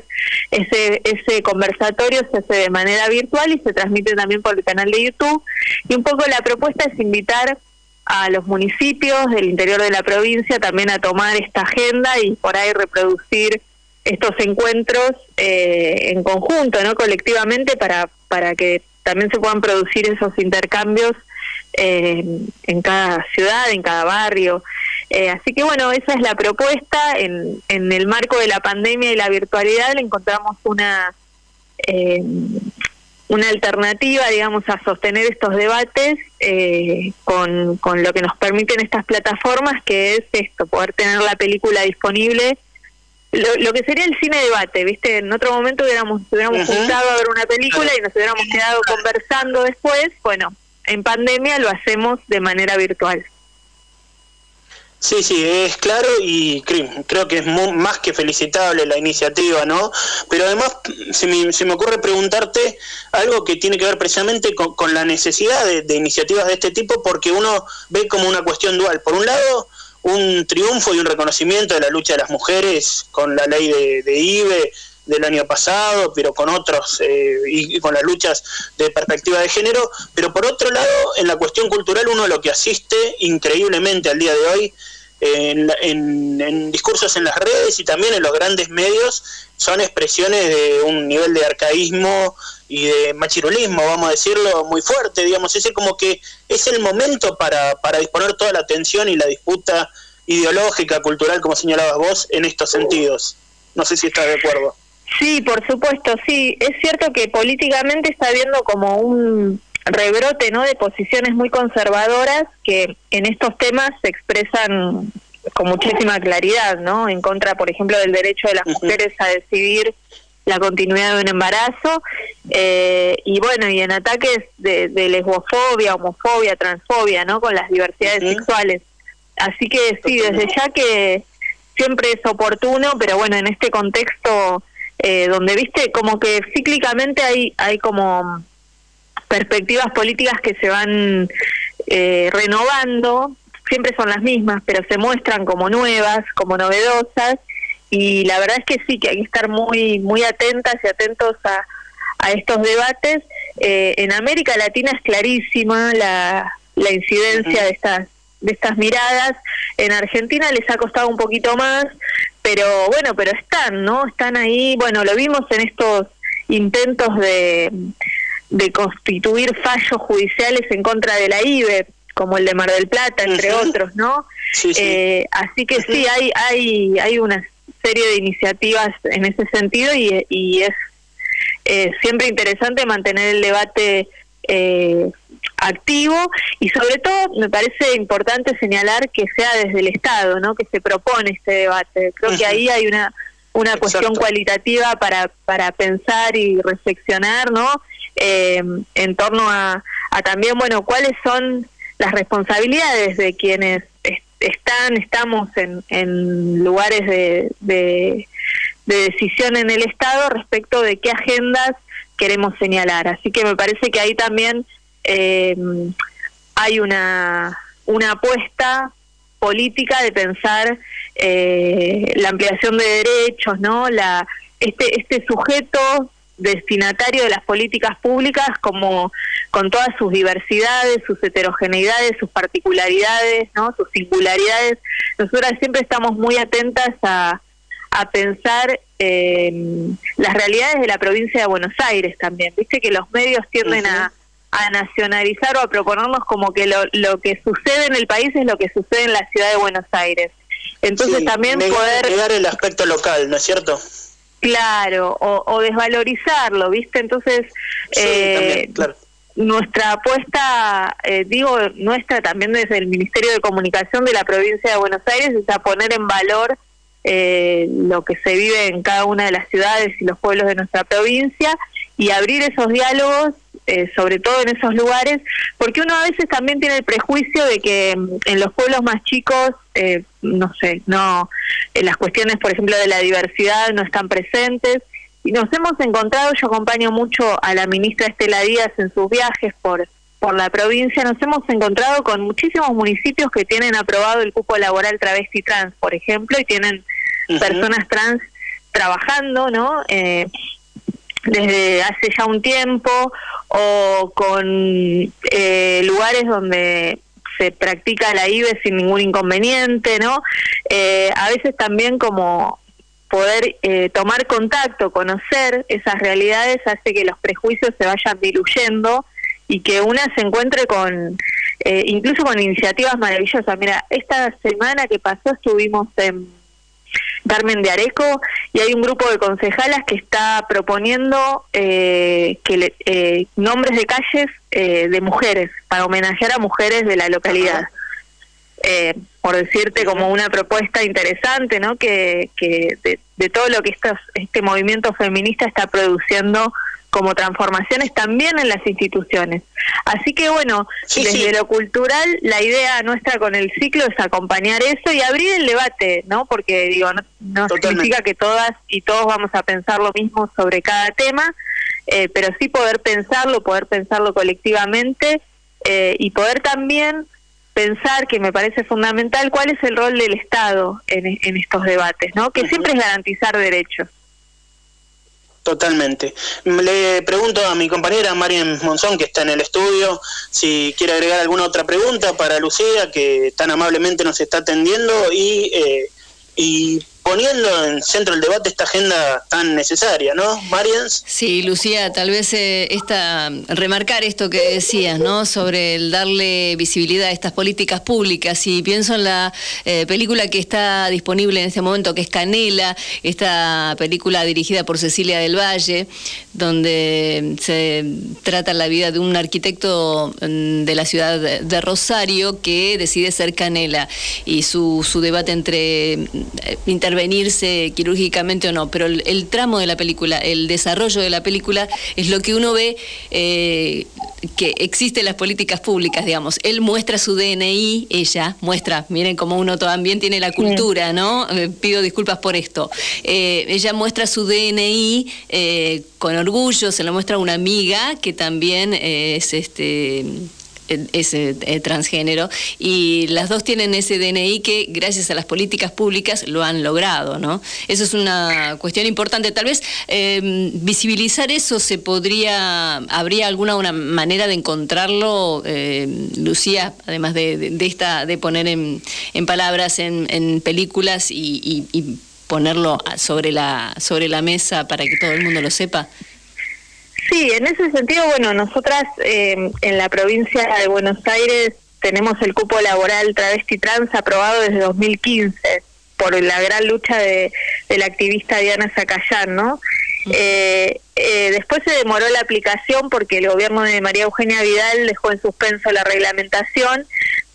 ese ese conversatorio se hace de manera virtual y se transmite también por el canal de YouTube y un poco la propuesta es invitar a los municipios del interior de la provincia también a tomar esta agenda y por ahí reproducir estos encuentros eh, en conjunto, no colectivamente, para, para que también se puedan producir esos intercambios eh, en cada ciudad, en cada barrio. Eh, así que bueno, esa es la propuesta. En, en el marco de la pandemia y la virtualidad le encontramos una una alternativa, digamos, a sostener estos debates con, con lo que nos permiten estas plataformas, que es esto, poder tener la película disponible lo, que sería el cine debate, ¿viste? En otro momento hubiéramos, hubiéramos juntado a ver una película y nos hubiéramos quedado conversando después. Bueno, en pandemia lo hacemos de manera virtual. Sí, sí, es claro y creo que es más que felicitable la iniciativa, ¿no? Pero además se me, se me ocurre preguntarte algo que tiene que ver precisamente con, la necesidad de, de, iniciativas de este tipo porque uno ve como una cuestión dual. Por un lado, un triunfo y un reconocimiento de la lucha de las mujeres con la ley de, IBE del año pasado, pero con otros eh, y, con las luchas de perspectiva de género, pero por otro lado, en la cuestión cultural uno lo que asiste increíblemente al día de hoy en, discursos en las redes y también en los grandes medios son expresiones de un nivel de arcaísmo y de machirulismo, vamos a decirlo, muy fuerte, digamos, es como que es el momento para, para disponer toda la atención y la disputa ideológica, cultural, como señalabas vos, en estos sentidos. No sé si estás de acuerdo. Sí, por supuesto, sí. Es cierto que políticamente está habiendo como un rebrote ¿no? de posiciones muy conservadoras que en estos temas se expresan con muchísima claridad, ¿no? En contra, por ejemplo, del derecho de las mujeres a decidir la continuidad de un embarazo eh, y bueno y en ataques de, lesbofobia, homofobia, transfobia, ¿no? Con las diversidades sexuales. Así que sí, desde ya que siempre es oportuno, pero bueno, en este contexto eh, donde viste como que cíclicamente hay hay como perspectivas políticas que se van eh, renovando, siempre son las mismas, pero se muestran como nuevas, como novedosas, y la verdad es que sí, que hay que estar muy, muy atentas y atentos a, a estos debates. Eh, en América Latina es clarísima la, la incidencia de estas de estas miradas. En Argentina les ha costado un poquito más, pero bueno, pero están, ¿no? Están ahí, bueno, lo vimos en estos intentos de, de constituir fallos judiciales en contra de la IBE, como el de Mar del Plata, entre otros, ¿no? Eh, así que sí, hay, hay, hay una serie de iniciativas en ese sentido y, y es eh, siempre interesante mantener el debate eh, activo y sobre todo me parece importante señalar que sea desde el Estado, ¿no? Que se propone este debate. Creo que ahí hay una una cuestión cualitativa para para pensar y reflexionar, ¿no? eh, en torno a, también, bueno, cuáles son las responsabilidades de quienes están, estamos en, en lugares de, de, decisión en el Estado respecto de qué agendas queremos señalar. Así que me parece que ahí también eh, hay una, una apuesta política de pensar eh, la ampliación de derechos, ¿no? La, este, este sujeto destinatario de las políticas públicas como con todas sus diversidades, sus heterogeneidades, sus particularidades, ¿no? sus singularidades. Nosotras siempre estamos muy atentas a, a pensar eh, las realidades de la provincia de Buenos Aires también. Viste que los medios tienden a, a, nacionalizar o a proponernos como que lo, lo que sucede en el país es lo que sucede en la ciudad de Buenos Aires. Entonces también poder... Negar el aspecto local, ¿no es cierto? Claro, o, desvalorizarlo, ¿viste? Entonces, eh, nuestra apuesta, eh, digo, nuestra también desde el Ministerio de Comunicación de la provincia de Buenos Aires, es a poner en valor eh, lo que se vive en cada una de las ciudades y los pueblos de nuestra provincia y abrir esos diálogos eh, sobre todo en esos lugares, porque uno a veces también tiene el prejuicio de que mm, en los pueblos más chicos, eh, no sé, no, las cuestiones, por ejemplo, de la diversidad no están presentes. Y nos hemos encontrado, yo acompaño mucho a la ministra Estela Díaz en sus viajes por, por la provincia, nos hemos encontrado con muchísimos municipios que tienen aprobado el cupo laboral travesti trans, por ejemplo, y tienen personas trans trabajando, ¿no? Eh, desde hace ya un tiempo o con eh, lugares donde se practica la IBE sin ningún inconveniente, ¿no? Eh, a veces también como poder eh, tomar contacto, conocer esas realidades hace que los prejuicios se vayan diluyendo y que una se encuentre con, incluso con iniciativas maravillosas. Mira, esta semana que pasó estuvimos en Carmen de Areco y hay un grupo de concejalas que está proponiendo eh, que eh, nombres de calles eh, de mujeres para homenajear a mujeres de la localidad. por decirte como una propuesta interesante, ¿no? Que, que de, de todo lo que este movimiento feminista está produciendo como transformaciones también en las instituciones. Así que bueno, desde lo cultural, la idea nuestra con el ciclo es acompañar eso y abrir el debate, ¿no? Porque digo, no, significa que todas y todos vamos a pensar lo mismo sobre cada tema, eh, pero sí poder pensarlo, poder pensarlo colectivamente eh, y poder también pensar, que me parece fundamental, cuál es el rol del Estado en, en estos debates, ¿no? Que siempre es garantizar derechos. Totalmente. Le pregunto a mi compañera Marian Monzón, que está en el estudio, si quiere agregar alguna otra pregunta para Lucía, que tan amablemente nos está atendiendo, y, eh, y poniendo en centro del debate esta agenda tan necesaria, ¿no, Marians? Sí, Lucía, tal vez eh, esta, remarcar esto que decías, ¿no? Sobre el darle visibilidad a estas políticas públicas. Y pienso en la eh, película que está disponible en este momento, que es Canela, esta película dirigida por Cecilia del Valle, donde se trata la vida de un arquitecto mm, de la ciudad de Rosario que decide ser Canela y su, su debate entre eh, intervenirse quirúrgicamente o no, pero el, tramo de la película, el desarrollo de la película es lo que uno ve eh, que existen las políticas públicas, digamos. Él muestra su DNI, ella muestra, miren cómo uno también tiene la cultura, ¿no? Eh, pido disculpas por esto. Eh, ella muestra su DNI con orgullo, se lo muestra una amiga que también es este ese eh, transgénero y las dos tienen ese DNI que gracias a las políticas públicas lo han logrado, ¿no? Eso es una cuestión importante. Tal vez em, visibilizar eso se podría, habría alguna una manera de encontrarlo, em, Lucía, además de, esta, de poner en, palabras en, películas y ponerlo sobre la, sobre la mesa para que todo el mundo lo sepa. Sí, en ese sentido, bueno, nosotras eh, en la provincia de Buenos Aires tenemos el cupo laboral travesti trans aprobado desde 2015 por la gran lucha de, la activista Diana Zacayán, ¿no? Eh, eh, después se demoró la aplicación porque el gobierno de María Eugenia Vidal dejó en suspenso la reglamentación,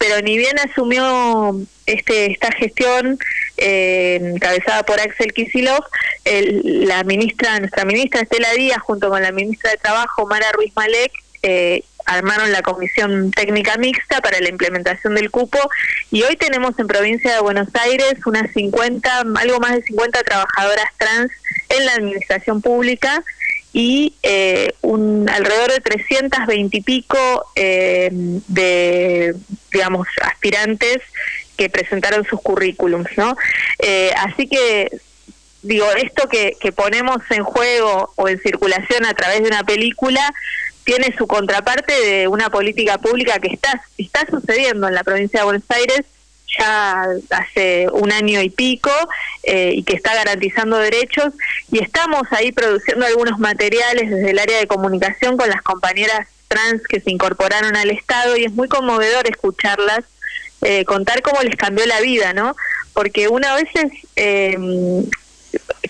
pero ni bien asumió este esta gestión eh, encabezada por Axel Kisilov, la ministra, nuestra ministra Estela Díaz, junto con la ministra de Trabajo, Mara Ruiz Malek, eh, armaron la comisión técnica mixta para la implementación del cupo. Y hoy tenemos en provincia de Buenos Aires unas 50, algo más de 50 trabajadoras trans en la administración pública y eh, un, alrededor de 320 y pico eh, de, digamos, aspirantes que presentaron sus currículums, ¿no? Eh, así que digo, esto que, que ponemos en juego o en circulación a través de una película tiene su contraparte de una política pública que está, está sucediendo en la provincia de Buenos Aires ya hace un año y pico eh, y que está garantizando derechos y estamos ahí produciendo algunos materiales desde el área de comunicación con las compañeras trans que se incorporaron al Estado y es muy conmovedor escucharlas eh, contar cómo les cambió la vida, ¿no? Porque una vez eh,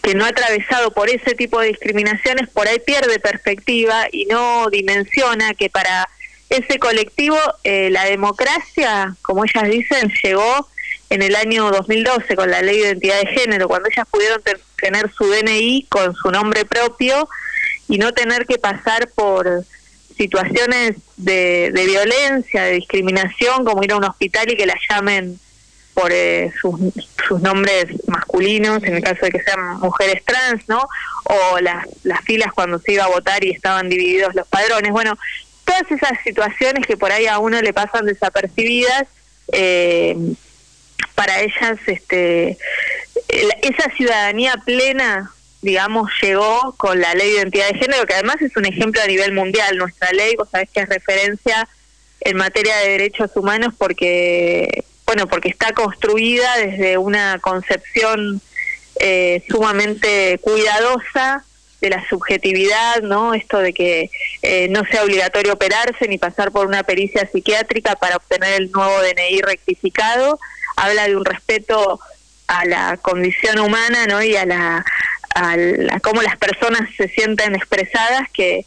que no ha atravesado por ese tipo de discriminaciones, por ahí pierde perspectiva y no dimensiona que para ese colectivo eh, la democracia, como ellas dicen, llegó en el año 2012 con la ley de identidad de género, cuando ellas pudieron tener su DNI con su nombre propio y no tener que pasar por situaciones de, violencia, de discriminación, como ir a un hospital y que la llamen por eh, sus, sus, nombres masculinos, en el caso de que sean mujeres trans, ¿no? O las, las filas cuando se iba a votar y estaban divididos los padrones. Bueno, todas esas situaciones que por ahí a uno le pasan desapercibidas, eh, para ellas este, esa ciudadanía plena digamos, llegó con la ley de identidad de género, que además es un ejemplo a nivel mundial. Nuestra ley, vos sabés que es referencia en materia de derechos humanos porque, bueno, porque está construida desde una concepción eh, sumamente cuidadosa de la subjetividad, ¿no? Esto de que eh, no sea obligatorio operarse ni pasar por una pericia psiquiátrica para obtener el nuevo DNI rectificado, habla de un respeto a la condición humana, ¿no? Y a la a, cómo las personas se sienten expresadas que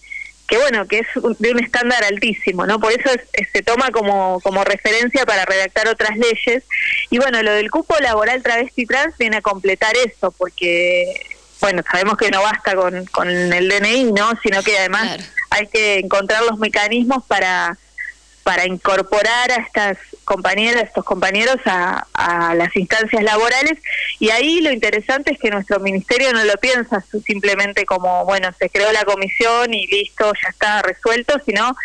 que bueno, que es de un estándar altísimo, ¿no? Por eso se toma como, como referencia para redactar otras leyes. Y bueno, lo del cupo laboral travesti trans viene a completar eso, porque, bueno, sabemos que no basta con, con el DNI, ¿no? Sino que además hay que encontrar los mecanismos para para incorporar a estas compañeras, estos compañeros a, las instancias laborales. Y ahí lo interesante es que nuestro ministerio no lo piensa simplemente como, bueno, se creó la comisión y listo, ya está resuelto, sino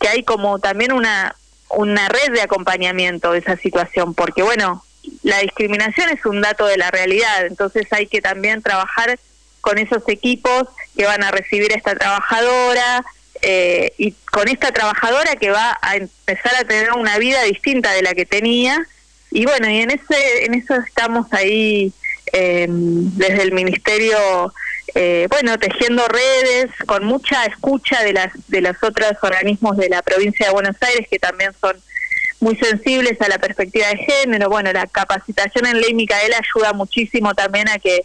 que hay como también una, una red de acompañamiento de esa situación, porque bueno, la discriminación es un dato de la realidad, entonces hay que también trabajar con esos equipos que van a recibir a esta trabajadora, eh, y con esta trabajadora que va a empezar a tener una vida distinta de la que tenía. Y bueno y en ese en eso estamos ahí em, desde el ministerio eh, bueno tejiendo redes con mucha escucha de las de los otros organismos de la provincia de Buenos Aires que también son muy sensibles a la perspectiva de género bueno la capacitación en ley Micaela ayuda muchísimo también a que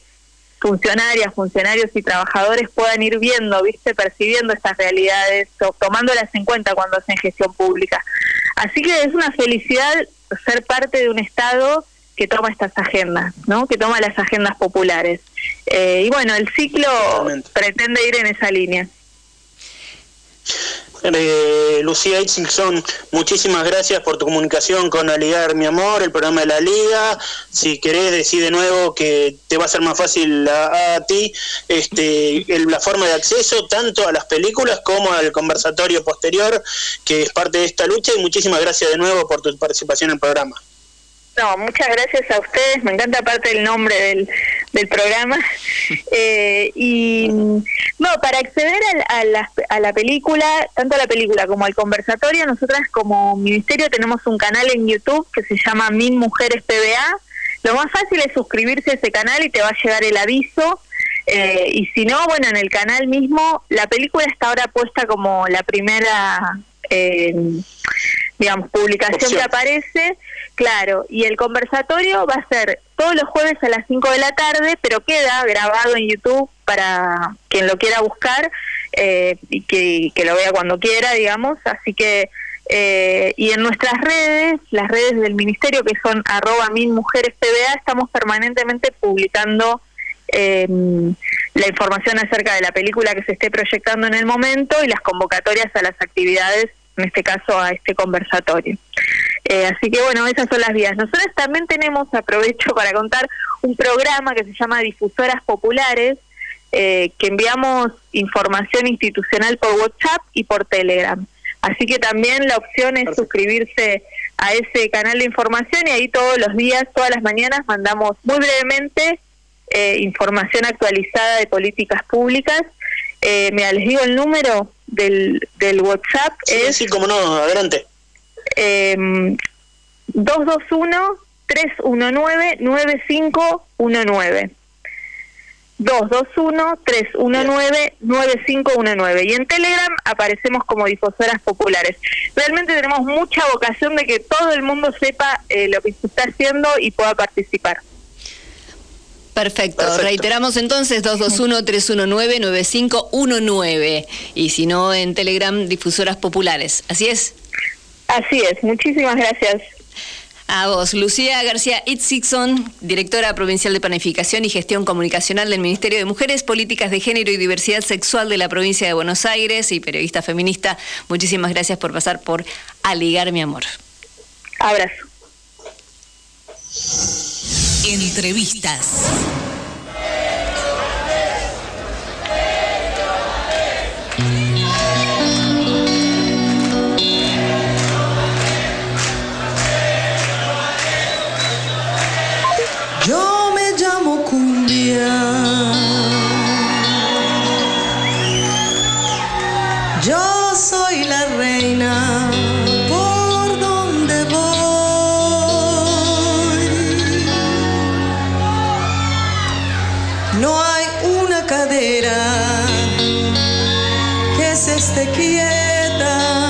funcionarias, funcionarios y trabajadores puedan ir viendo, viste, percibiendo estas realidades, o tomándolas en cuenta cuando hacen gestión pública. Así que es una felicidad ser parte de un Estado que toma estas agendas, ¿no? Que toma las agendas populares. Eh, y bueno, el ciclo pretende ir en esa línea. Eh, Lucía Itchingson, muchísimas gracias por tu comunicación con Aligar Mi Amor, el programa de la Liga. Si querés decir de nuevo que te va a ser más fácil a, ti este, la forma de acceso tanto a las películas como al conversatorio posterior, que es parte de esta lucha. Y muchísimas gracias de nuevo por tu participación en el programa. No, muchas gracias a ustedes. Me encanta aparte el nombre del, del programa. Eh, y no, para acceder a, la, a la película, tanto a la película como al conversatorio, nosotras como ministerio tenemos un canal en YouTube que se llama Min Mujeres PBA. Lo más fácil es suscribirse a ese canal y te va a llegar el aviso. Eh, y si no, bueno, en el canal mismo, la película está ahora puesta como la primera, eh, digamos, publicación que aparece Claro, y el conversatorio va a ser todos los jueves a las 5 de la tarde, pero queda grabado en YouTube para quien lo quiera buscar eh, y que, lo vea cuando quiera, digamos. Así que, eh, y en nuestras redes, las redes del ministerio que son arroba PBA, estamos permanentemente publicando em, la información acerca de la película que se esté proyectando en el momento y las convocatorias a las actividades, en este caso a este conversatorio. Eh, así que bueno, esas son las vías. Nosotros también tenemos, aprovecho para contar, un programa que se llama Difusoras Populares, eh, que enviamos información institucional por WhatsApp y por Telegram. Así que también la opción es suscribirse a ese canal de información y ahí todos los días, todas las mañanas mandamos muy brevemente eh, información actualizada de políticas públicas. Eh, mira, les digo el número del, del WhatsApp. es, sí, como no, adelante eh, 221-319-9519. 221-319-9519. Y en Telegram aparecemos como difusoras populares. Realmente tenemos mucha vocación de que todo el mundo sepa eh, lo que se está haciendo y pueda participar. Perfecto. Reiteramos entonces 221-319-9519. Y si no, en Telegram, difusoras populares. ¿Así es? Así es. Muchísimas gracias. A vos, Lucía García Itzixon, directora provincial de Planificación y Gestión Comunicacional del Ministerio de Mujeres, Políticas de Género y Diversidad Sexual de la provincia de Buenos Aires y periodista feminista. Muchísimas gracias por pasar por Aligar mi amor. Abrazo. Entrevistas. esté quieta.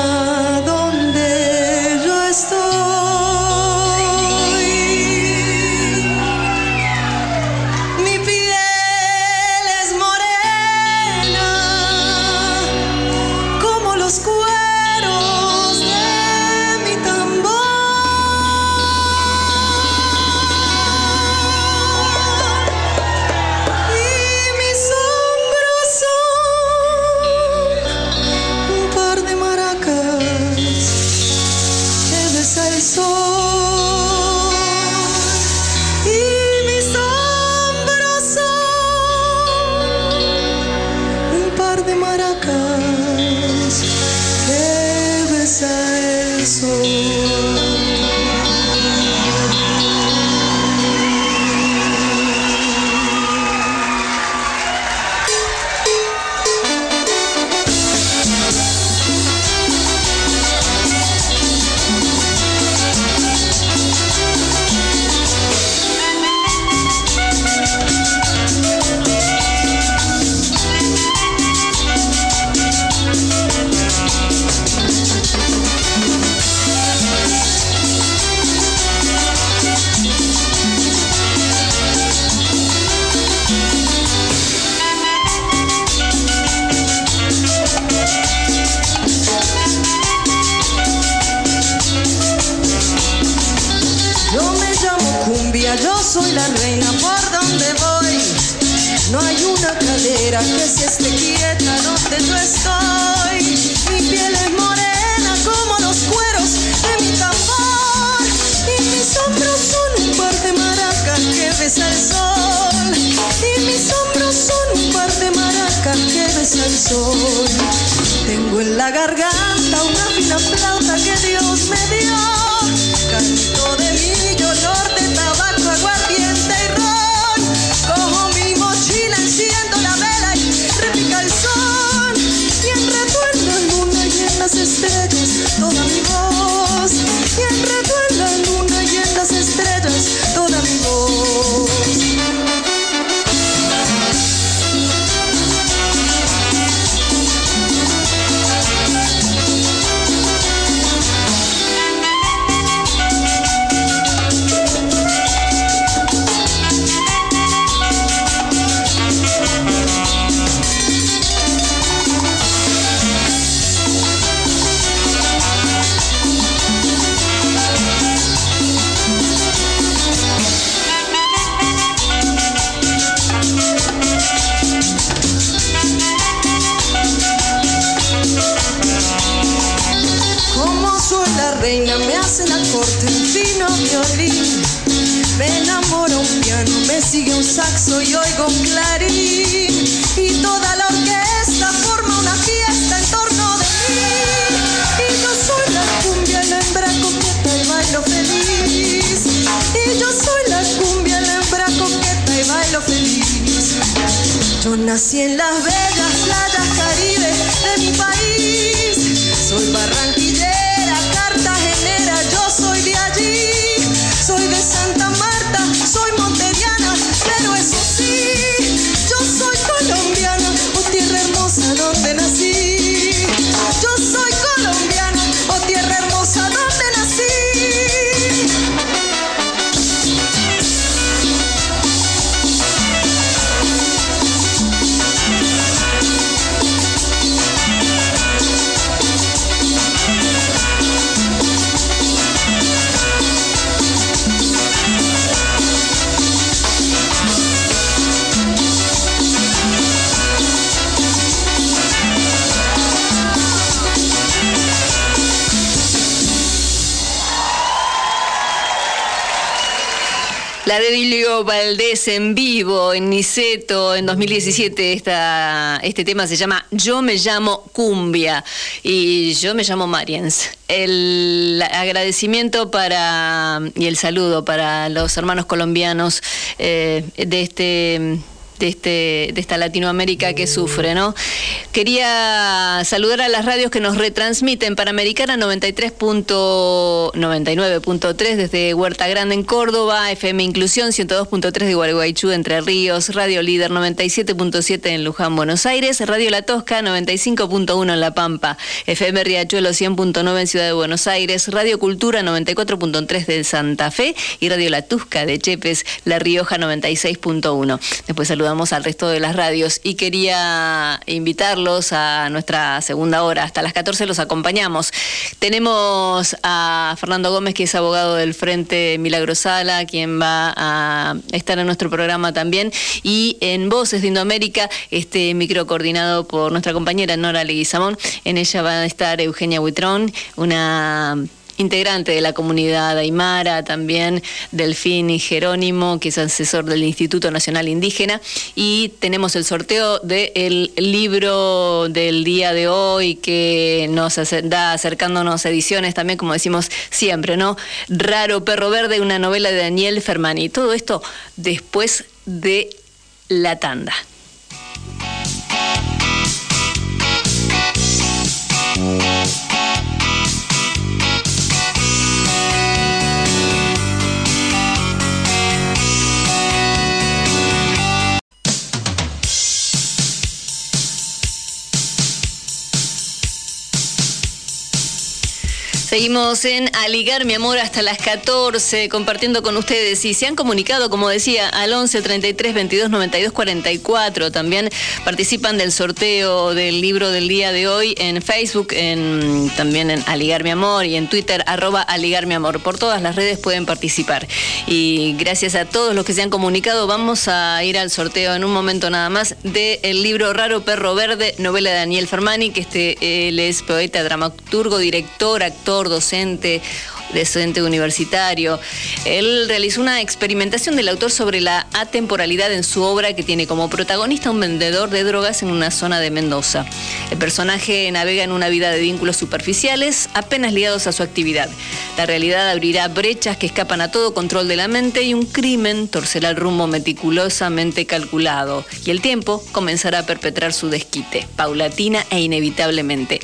Dilio Valdés en vivo en Niceto en 2017. Esta, este tema se llama Yo me llamo Cumbia y yo me llamo Mariens. El agradecimiento para y el saludo para los hermanos colombianos eh, de este de, este, de esta Latinoamérica que sufre, ¿no? Quería saludar a las radios que nos retransmiten. Panamericana 93.99.3 desde Huerta Grande en Córdoba, FM Inclusión 102.3 de Gualeguaychú, Entre Ríos, Radio Líder 97.7 en Luján, Buenos Aires, Radio La Tosca 95.1 en La Pampa, FM Riachuelo 100.9 en Ciudad de Buenos Aires, Radio Cultura 94.3 de Santa Fe y Radio La Tusca de Chepes, La Rioja 96.1. Después saludamos al resto de las radios y quería invitarlos a nuestra segunda hora. Hasta las 14 los acompañamos. Tenemos a Fernando Gómez, que es abogado del Frente Milagrosala, quien va a estar en nuestro programa también. Y en Voces de Indoamérica, este micro coordinado por nuestra compañera Nora Leguizamón. En ella va a estar Eugenia Huitrón, una integrante de la comunidad aymara, también Delfín y Jerónimo, que es asesor del Instituto Nacional Indígena, y tenemos el sorteo del libro del día de hoy que nos da acercándonos a ediciones también, como decimos siempre, ¿no? Raro Perro Verde, una novela de Daniel Fermani. Todo esto después de la tanda. Seguimos en Aligar mi amor hasta las 14, compartiendo con ustedes. Y se han comunicado, como decía, al 11 33 22 92 44. También participan del sorteo del libro del día de hoy en Facebook, en, también en Aligar mi amor y en Twitter, arroba Aligar mi amor. Por todas las redes pueden participar. Y gracias a todos los que se han comunicado, vamos a ir al sorteo en un momento nada más del libro Raro Perro Verde, novela de Daniel Fermani, que este, él es poeta, dramaturgo, director, actor docente docente universitario. Él realizó una experimentación del autor sobre la atemporalidad en su obra que tiene como protagonista un vendedor de drogas en una zona de Mendoza. El personaje navega en una vida de vínculos superficiales apenas ligados a su actividad. La realidad abrirá brechas que escapan a todo control de la mente y un crimen torcerá el rumbo meticulosamente calculado. Y el tiempo comenzará a perpetrar su desquite, paulatina e inevitablemente.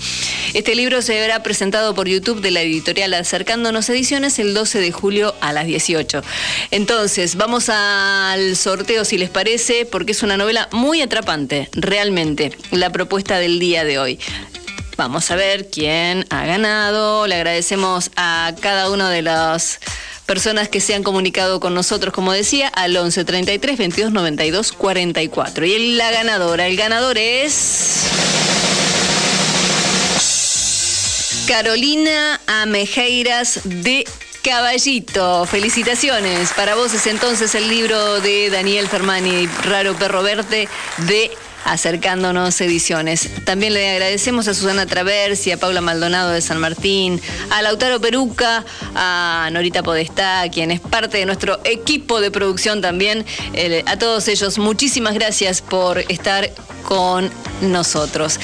Este libro se verá presentado por YouTube de la editorial Acercándonos ediciones el 12 de julio a las 18. Entonces, vamos al sorteo si les parece, porque es una novela muy atrapante, realmente, la propuesta del día de hoy. Vamos a ver quién ha ganado. Le agradecemos a cada uno de las personas que se han comunicado con nosotros, como decía, al 11 33 22 92 44. Y la ganadora, el ganador es. Carolina Amejeiras de Caballito. Felicitaciones. Para vos es entonces el libro de Daniel Fermani, Raro Perro Verde, de acercándonos ediciones. También le agradecemos a Susana Traversi, a Paula Maldonado de San Martín, a Lautaro Peruca, a Norita Podestá, quien es parte de nuestro equipo de producción también. a todos ellos, muchísimas gracias por estar con nosotros.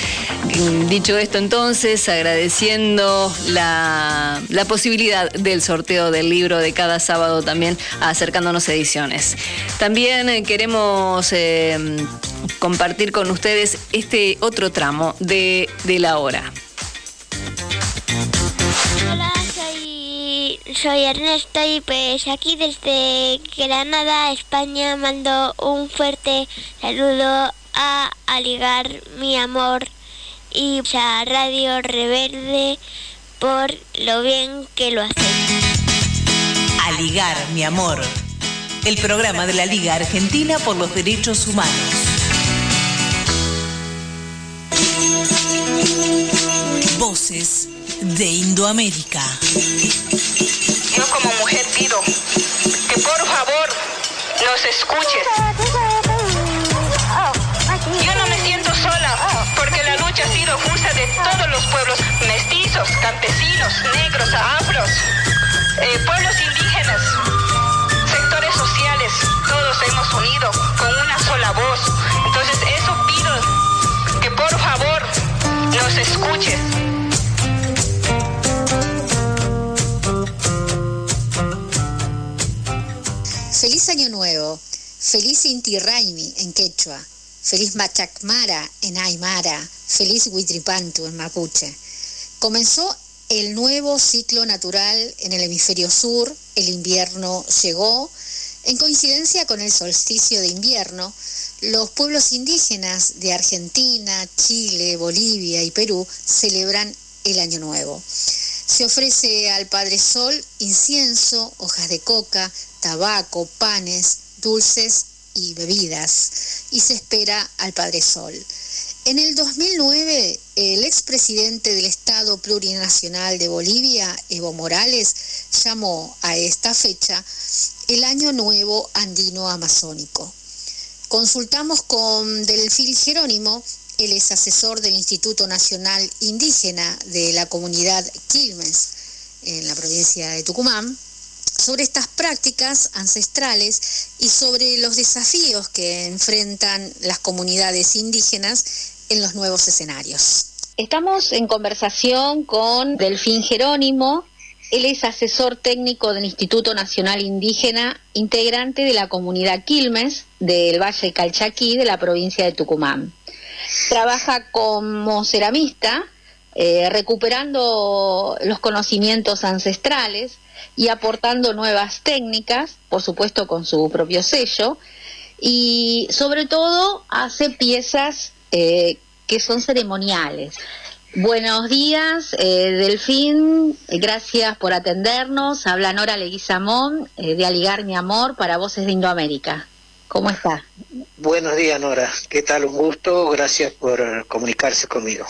Dicho esto entonces, agradeciendo la, posibilidad del sorteo del libro de cada sábado también acercándonos ediciones. También eh, queremos eh, compartir con ustedes este otro tramo de, de la hora. Hola, soy, soy Ernesto y pues aquí desde Granada, España, mando un fuerte saludo a Aligar mi amor y a Radio Reverde por lo bien que lo hacen. Aligar mi amor, el programa de la Liga Argentina por los Derechos Humanos. De Indoamérica. Yo como mujer pido que por favor nos escuches. Yo no me siento sola porque la lucha ha sido justa de todos los pueblos, mestizos, campesinos, negros, afros, eh, pueblos indígenas, sectores sociales, todos hemos unido con una sola voz. Entonces eso pido que por favor nos escuches. Año Nuevo, feliz Inti Raimi en quechua, feliz Machacmara en Aymara, feliz Huitripantu en mapuche. Comenzó el nuevo ciclo natural en el hemisferio sur, el invierno llegó, en coincidencia con el solsticio de invierno, los pueblos indígenas de Argentina, Chile, Bolivia y Perú celebran el Año Nuevo. Se ofrece al Padre Sol incienso, hojas de coca, tabaco, panes, dulces y bebidas, y se espera al Padre Sol. En el 2009, el expresidente del Estado Plurinacional de Bolivia, Evo Morales, llamó a esta fecha el Año Nuevo Andino Amazónico. Consultamos con Delfín Jerónimo, él es asesor del Instituto Nacional Indígena de la comunidad Quilmes en la provincia de Tucumán, sobre estas prácticas ancestrales y sobre los desafíos que enfrentan las comunidades indígenas en los nuevos escenarios. Estamos en conversación con Delfín Jerónimo. Él es asesor técnico del Instituto Nacional Indígena, integrante de la comunidad Quilmes del Valle Calchaquí de la provincia de Tucumán. Trabaja como ceramista, eh, recuperando los conocimientos ancestrales y aportando nuevas técnicas, por supuesto con su propio sello, y sobre todo hace piezas eh, que son ceremoniales. Buenos días, eh, Delfín, gracias por atendernos. Habla Nora Leguizamón eh, de Aligar Mi Amor para Voces de Indoamérica. ¿Cómo está? Buenos días, Nora. ¿Qué tal? Un gusto. Gracias por comunicarse conmigo.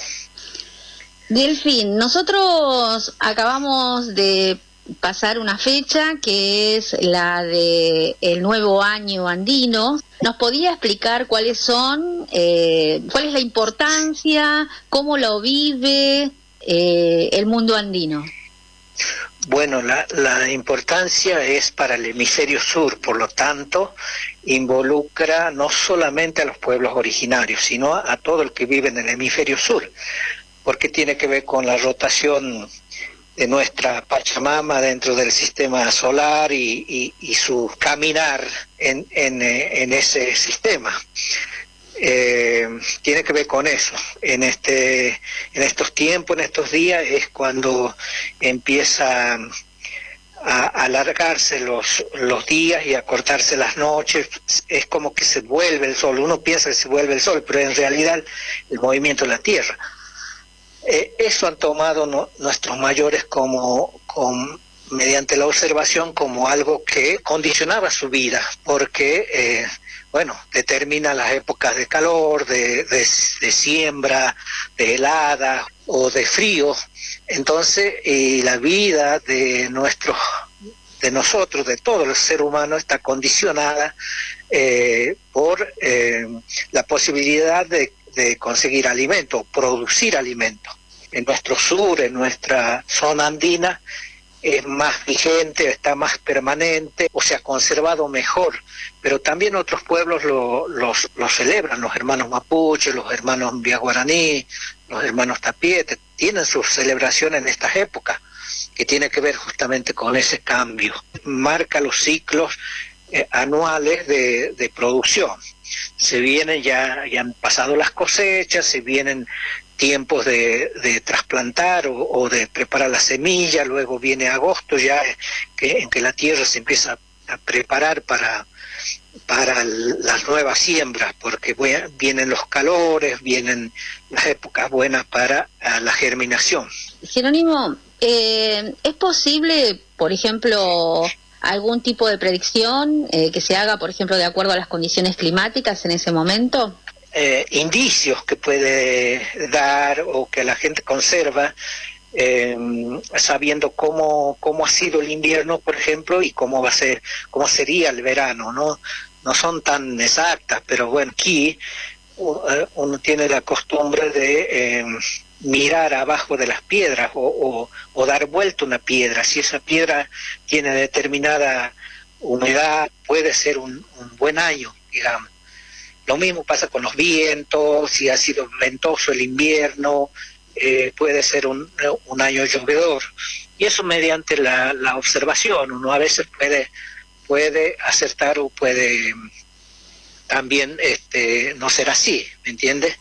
Delfín, nosotros acabamos de pasar una fecha que es la de el nuevo año andino. ¿Nos podía explicar cuáles son, eh, cuál es la importancia, cómo lo vive eh, el mundo andino? Bueno, la, la, importancia es para el hemisferio sur, por lo tanto, involucra no solamente a los pueblos originarios, sino a todo el que vive en el hemisferio sur, porque tiene que ver con la rotación de nuestra Pachamama dentro del sistema solar y, su caminar en, eh, en, ese sistema. Eh, tiene que ver con eso. En, este, en estos tiempos, en estos días, es cuando empieza a alargarse los, los días y a cortarse las noches, es como que se vuelve el sol. Uno piensa que se vuelve el sol, pero en realidad el movimiento de la Tierra. Eh, eso han tomado nuestros mayores como, mediante la observación como algo que condicionaba su vida, porque, eh, bueno, determina las épocas de calor, de, de, siembra, de helada o de frío. Entonces, y la vida de nuestros de nosotros, de todo el ser humano, está condicionada eh, por la posibilidad de de conseguir alimento, producir alimento. En nuestro sur, en nuestra zona andina, es más vigente, está más permanente o se ha conservado mejor, pero también otros pueblos lo, los, celebran, los hermanos mapuche, los hermanos guaraní, los hermanos tapiete, tienen sus celebraciones en estas épocas, que tiene que ver justamente con ese cambio. Marca los ciclos eh, anuales de, de producción se vienen ya, ya han pasado las cosechas, se vienen tiempos de, de trasplantar o, de preparar la semilla, luego viene agosto ya que, en que la tierra se empieza a preparar para, para las nuevas siembras, porque vienen los calores, vienen las épocas buenas para la germinación. Jerónimo, eh, ¿es posible, por ejemplo, algún tipo de predicción eh, que se haga, por ejemplo, de acuerdo a las condiciones climáticas en ese momento? Eh, indicios que puede dar o que la gente conserva eh, sabiendo cómo, cómo ha sido el invierno, por ejemplo, y cómo va a ser, cómo sería el verano, ¿no? No son tan exactas, pero bueno, aquí uno tiene la costumbre de mirar abajo de las piedras o, dar vuelta una piedra. Si esa piedra tiene determinada humedad, puede ser un, buen año, digamos. Lo mismo pasa con los vientos, si ha sido ventoso el invierno, eh, puede ser un, año llovedor. Y eso mediante la, observación. Uno a veces puede puede acertar o puede también este, no ser así, ¿me entiendes?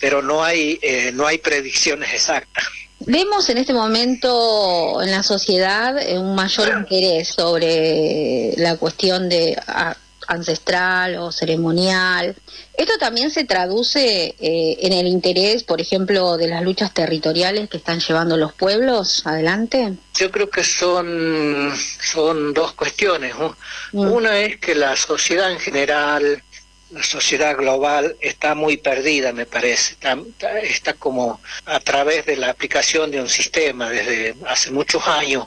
Pero no hay, eh, no hay predicciones exactas. Vemos en este momento en la sociedad eh, un mayor interés sobre la cuestión de ah, ancestral o ceremonial. Esto también se traduce eh, en el interés, por ejemplo, de las luchas territoriales que están llevando los pueblos adelante. Yo creo que son, son dos cuestiones. Mm. Una es que la sociedad en general la sociedad global está muy perdida, me parece. Está, como a través de la aplicación de un sistema desde hace muchos años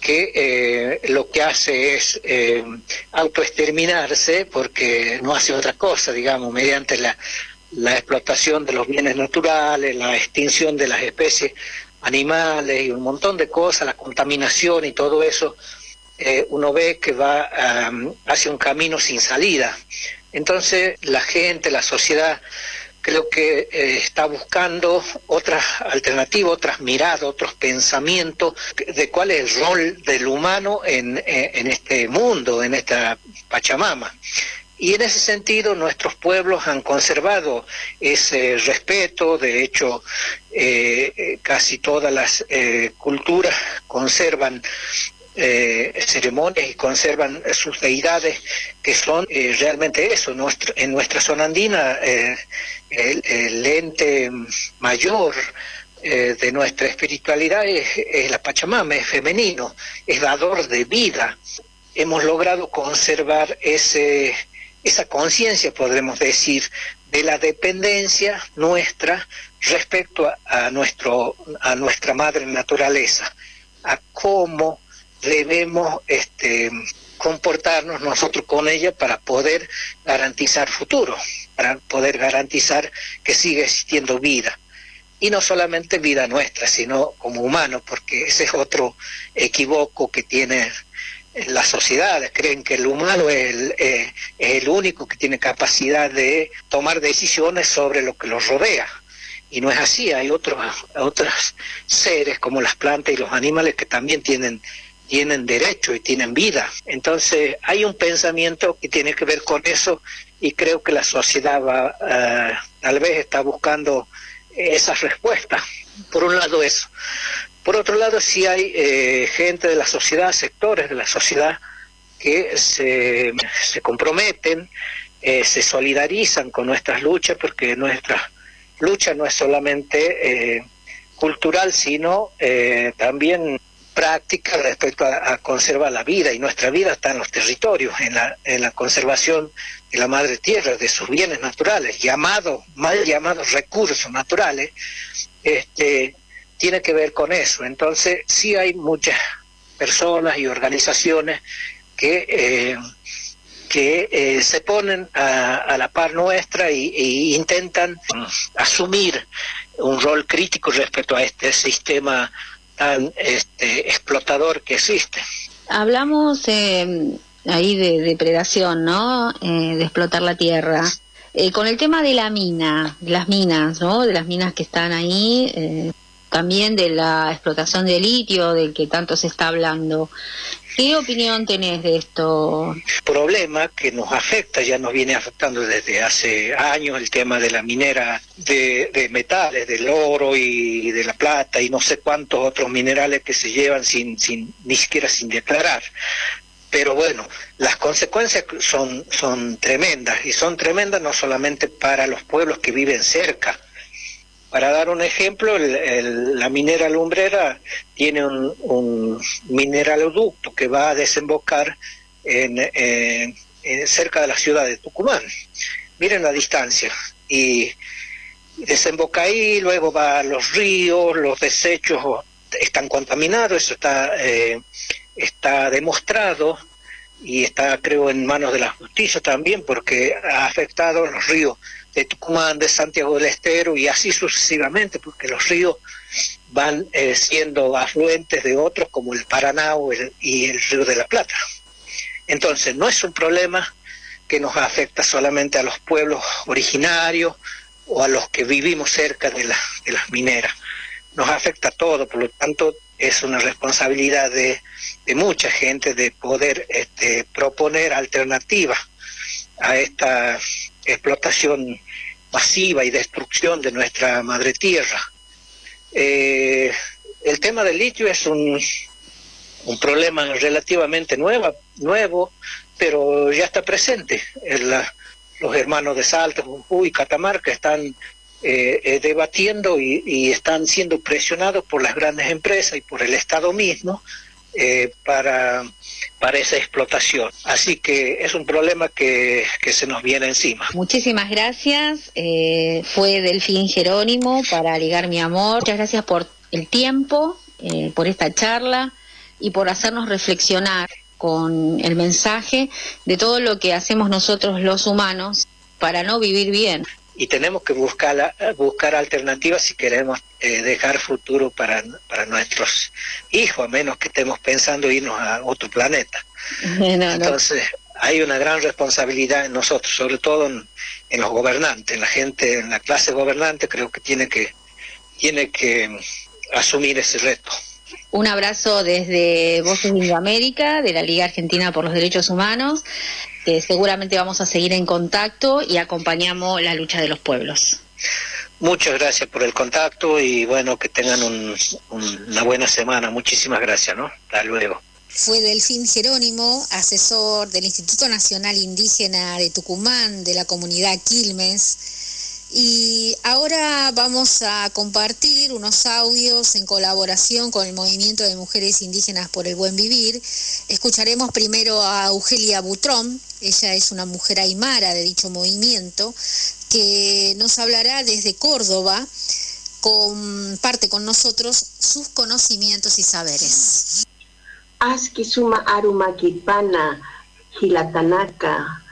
que eh, lo que hace es eh, autoexterminarse porque no hace otra cosa, digamos, mediante la, la explotación de los bienes naturales, la extinción de las especies animales y un montón de cosas, la contaminación y todo eso, eh, uno ve que va hacia un camino sin salida. Entonces la gente, la sociedad, creo que eh, está buscando otras alternativas, otras miradas, otros pensamientos de cuál es el rol del humano en, eh, en este mundo, en esta Pachamama. Y en ese sentido nuestros pueblos han conservado ese respeto, de hecho eh, casi todas las culturas conservan eh, ceremonias y conservan sus deidades que son eh, realmente eso. Nuestro, en nuestra zona andina eh, el, ente mayor de nuestra espiritualidad es, la Pachamama, es femenino, es dador de vida. Hemos logrado conservar ese, esa conciencia, podremos decir, de la dependencia nuestra respecto a, nuestro, a nuestra madre naturaleza, a cómo debemos este, comportarnos nosotros con ella para poder garantizar futuro, para poder garantizar que sigue existiendo vida. Y no solamente vida nuestra, sino como humanos, porque ese es otro equivoco que tiene las sociedades. Creen que el humano es el, eh, es el único que tiene capacidad de tomar decisiones sobre lo que los rodea y no es así, hay otros, otros seres como las plantas y los animales que también tienen tienen derecho y tienen vida. Entonces hay un pensamiento que tiene que ver con eso y creo que la sociedad va, eh, tal vez está buscando esas respuestas. Por un lado eso. Por otro lado, sí hay eh, gente de la sociedad, sectores de la sociedad que se, se comprometen, eh, se solidarizan con nuestras luchas, porque nuestra lucha no es solamente cultural, sino también práctica respecto a, conservar la vida y nuestra vida está en los territorios, en la, en la conservación de la madre tierra, de sus bienes naturales, llamados, mal llamados recursos naturales, este, tiene que ver con eso. Entonces, sí hay muchas personas y organizaciones que, eh, que eh, se ponen a, la par nuestra y, intentan asumir un rol crítico respecto a este sistema tan este, explotador que existe. Hablamos eh, ahí de depredación, ¿no? Eh, de explotar la tierra. Eh, con el tema de la mina, de las minas, ¿no? De las minas que están ahí, también de la explotación de litio, del que tanto se está hablando. ¿Qué opinión tenés de esto? Problema que nos afecta, ya nos viene afectando desde hace años el tema de la minera de, metales, del oro y de la plata y no sé cuántos otros minerales que se llevan sin, sin ni siquiera sin declarar pero bueno, las consecuencias son, son tremendas y son tremendas no solamente para los pueblos que viven cerca, para dar un ejemplo, la minera lumbrera tiene un, mineraloducto que va a desembocar en, cerca de la ciudad de Tucumán. Miren la distancia. Y desemboca ahí, luego va a los ríos, los desechos están contaminados, eso está, eh, está demostrado y está creo en manos de la justicia también porque ha afectado a los ríos de Tucumán, de Santiago del Estero y así sucesivamente, porque los ríos van eh, siendo afluentes de otros como el Paraná y el Río de la Plata. Entonces, no es un problema que nos afecta solamente a los pueblos originarios o a los que vivimos cerca de, las mineras. Nos afecta a todo, por lo tanto, es una responsabilidad de, mucha gente de poder este, proponer alternativas a esta explotación masiva y destrucción de nuestra madre tierra. Eh, el tema del litio es un, un problema relativamente nueva, nuevo, pero ya está presente. los hermanos de Salta, Jujuy y Catamarca están eh, eh, debatiendo y, están siendo presionados por las grandes empresas y por el Estado mismo eh, para, para esa explotación. Así que es un problema que, que se nos viene encima. Muchísimas gracias. fue Delfín Jerónimo para ligar mi amor. Muchas gracias por el tiempo, por esta charla y por hacernos reflexionar con el mensaje de todo lo que hacemos nosotros los humanos para no vivir bien y tenemos que buscar, buscar alternativas si queremos eh, dejar futuro para, para nuestros hijos, a menos que estemos pensando irnos a otro planeta. Entonces, hay una gran responsabilidad en nosotros, sobre todo en, los gobernantes, en la gente, en la clase gobernante, creo que tiene que, tiene que asumir ese reto. Un abrazo desde Voces de América, de la Liga Argentina por los Derechos Humanos seguramente vamos a seguir en contacto y acompañamos la lucha de los pueblos. Muchas gracias por el contacto y bueno, que tengan una buena semana. Muchísimas gracias, ¿no? Hasta luego. Fue Delfín Jerónimo, asesor del Instituto Nacional Indígena de Tucumán, de la comunidad Quilmes y ahora vamos a compartir unos audios en colaboración con el Movimiento de Mujeres Indígenas por el Buen Vivir. Escucharemos primero a Eugelia Butrón, ella es una mujer aymara de dicho movimiento, que nos hablará desde Córdoba, comparte con nosotros sus conocimientos y saberes. Askisuma Aruma Hilatanaka,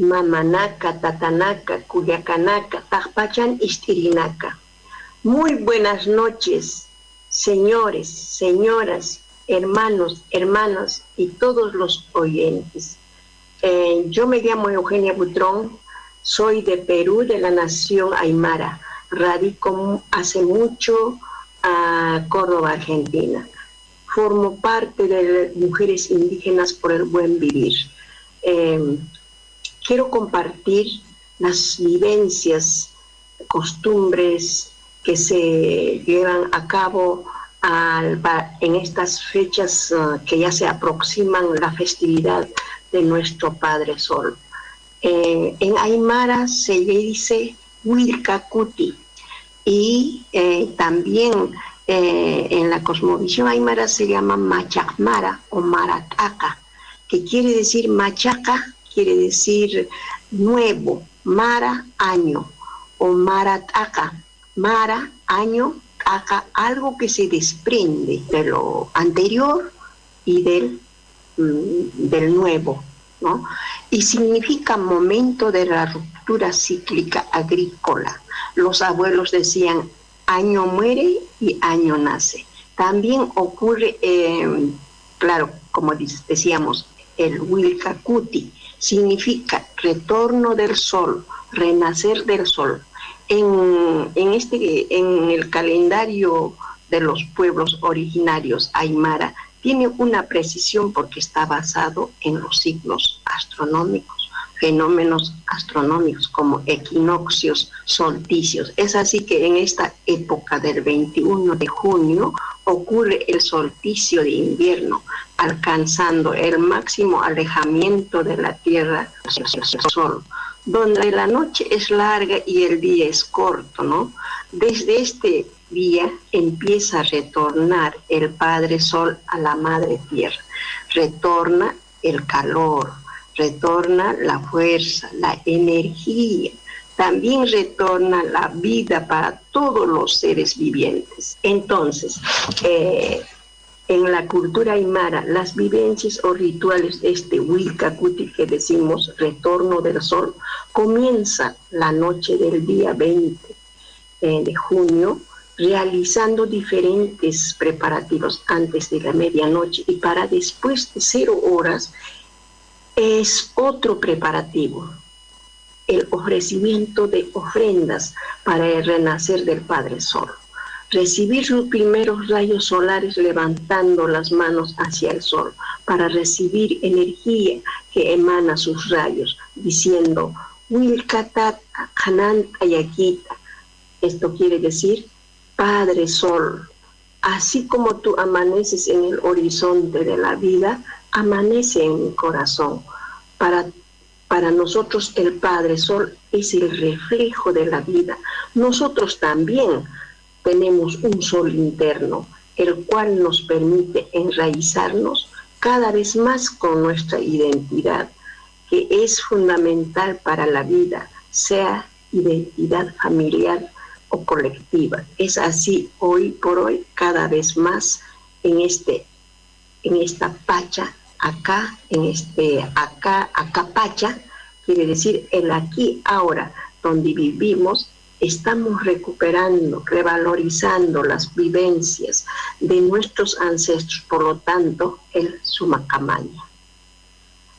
Mamanaka, Tatanaka, Cuyacanaka, Tajpachan, Istirinaka. Muy buenas noches, señores, señoras, hermanos, hermanas y todos los oyentes. Eh, yo me llamo Eugenia Butrón, soy de Perú, de la nación Aymara. Radico hace mucho a Córdoba, Argentina. Formo parte de Mujeres Indígenas por el Buen Vivir. Eh, quiero compartir las vivencias, costumbres que se llevan a cabo en estas fechas uh, que ya se aproximan la festividad de nuestro Padre Sol. Eh, en Aymara se le dice Wilcacuti y eh, también eh, en la cosmovisión aymara se llama Machacmara o Marataca, que quiere decir machaca quiere decir nuevo, Mara, año, o Marataka, Mara, año, Aka, algo que se desprende de lo anterior y del, mm, del nuevo, ¿no? Y significa momento de la ruptura cíclica agrícola. Los abuelos decían, año muere y año nace. También ocurre, eh, claro, como decíamos, el Wilcacuti, significa retorno del sol, renacer del sol. En, este, en el calendario de los pueblos originarios aymara tiene una precisión porque está basado en los signos astronómicos, fenómenos astronómicos como equinoccios, solsticios. Es así que en esta época del 21 de junio ocurre el solsticio de invierno, alcanzando el máximo alejamiento de la Tierra hacia el Sol, donde la noche es larga y el día es corto, ¿no? Desde este día empieza a retornar el Padre Sol a la Madre Tierra, retorna el calor, retorna la fuerza, la energía, también retorna la vida para todos los seres vivientes. Entonces, eh, en la cultura aymara, las vivencias o rituales de este Wilcacuti que decimos retorno del sol, comienza la noche del día 20 eh, de junio, realizando diferentes preparativos antes de la medianoche y para después de cero horas es otro preparativo, el ofrecimiento de ofrendas para el renacer del Padre Sol. recibir sus primeros rayos solares levantando las manos hacia el sol para recibir energía que emana sus rayos, diciendo, Wilkatat Hanan Ayakita. Esto quiere decir, Padre Sol, así como tú amaneces en el horizonte de la vida, amanece en mi corazón. Para, para nosotros el Padre Sol es el reflejo de la vida. Nosotros también tenemos un sol interno, el cual nos permite enraizarnos cada vez más con nuestra identidad, que es fundamental para la vida, sea identidad familiar o colectiva. Es así hoy por hoy, cada vez más en este en esta pacha acá, en este acá, acá pacha, quiere decir el aquí ahora, donde vivimos estamos recuperando, revalorizando las vivencias de nuestros ancestros, por lo tanto, el Sumacamaña.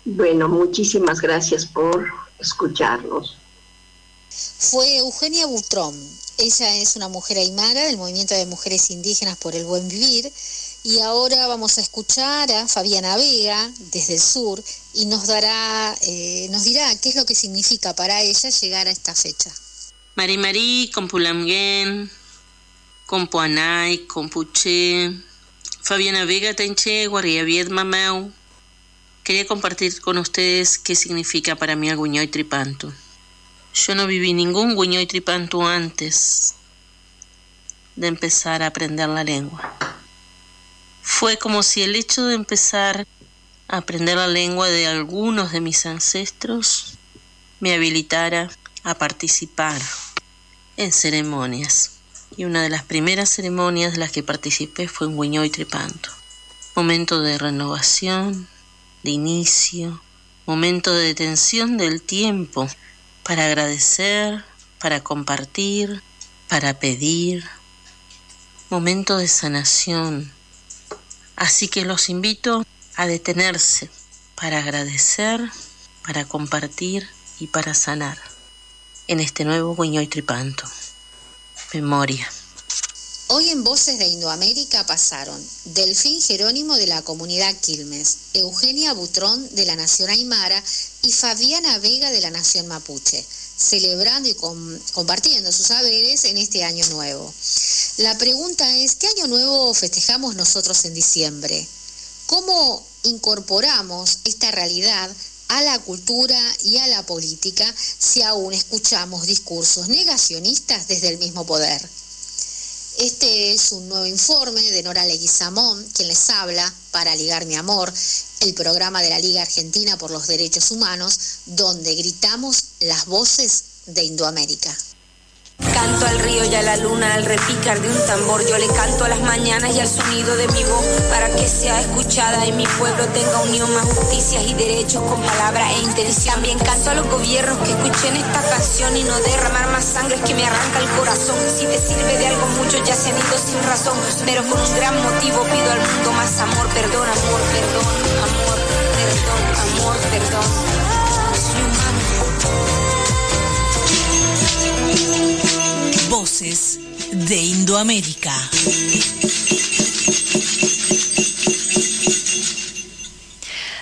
Bueno, muchísimas gracias por escucharnos. Fue Eugenia Butrón. Ella es una mujer aymara del movimiento de mujeres indígenas por el buen vivir. Y ahora vamos a escuchar a Fabiana Vega desde el sur y nos dará, eh, nos dirá qué es lo que significa para ella llegar a esta fecha. Mari Mari, Compuanay, Compuche, Fabiana Vega Tenche, Guarriavied Mamau. Quería compartir con ustedes qué significa para mí el Guñoy Tripanto. Yo no viví ningún Guñoy Tripanto antes de empezar a aprender la lengua. Fue como si el hecho de empezar a aprender la lengua de algunos de mis ancestros me habilitara a participar en ceremonias. Y una de las primeras ceremonias de las que participé fue en Huiñoy Tripanto. Momento de renovación, de inicio, momento de detención del tiempo para agradecer, para compartir, para pedir, momento de sanación. Así que los invito a detenerse para agradecer, para compartir y para sanar en este nuevo y Tripanto. Memoria. Hoy en Voces de Indoamérica pasaron Delfín Jerónimo de la comunidad Quilmes, Eugenia Butrón de la Nación Aymara y Fabiana Vega de la Nación Mapuche, celebrando y compartiendo sus saberes en este año nuevo. La pregunta es, ¿qué año nuevo festejamos nosotros en diciembre? ¿Cómo incorporamos esta realidad a la cultura y a la política si aún escuchamos discursos negacionistas desde el mismo poder. Este es un nuevo informe de Nora Leguizamón, quien les habla para Ligar Mi Amor, el programa de la Liga Argentina por los Derechos Humanos, donde gritamos las voces de Indoamérica. Canto al río y a la luna al repicar de un tambor. Yo le canto a las mañanas y al sonido de mi voz para que sea escuchada y mi pueblo tenga unión, más justicias y derechos con palabra e intención. También canto a los gobiernos que escuchen esta canción y no derramar más sangre que me arranca el corazón. Si te sirve de algo, muchos ya se han ido sin razón, pero con un gran motivo pido al mundo más amor, perdón, amor, perdón, amor, perdón, amor, perdón. Voces de Indoamérica.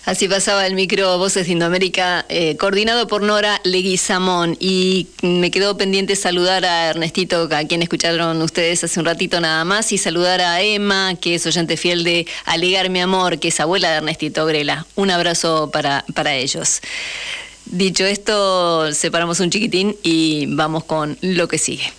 Así pasaba el micro Voces de Indoamérica, eh, coordinado por Nora Leguizamón. Y me quedó pendiente saludar a Ernestito, a quien escucharon ustedes hace un ratito nada más, y saludar a Emma, que es oyente fiel de Alegar mi amor, que es abuela de Ernestito Grela. Un abrazo para, para ellos. Dicho esto, separamos un chiquitín y vamos con lo que sigue.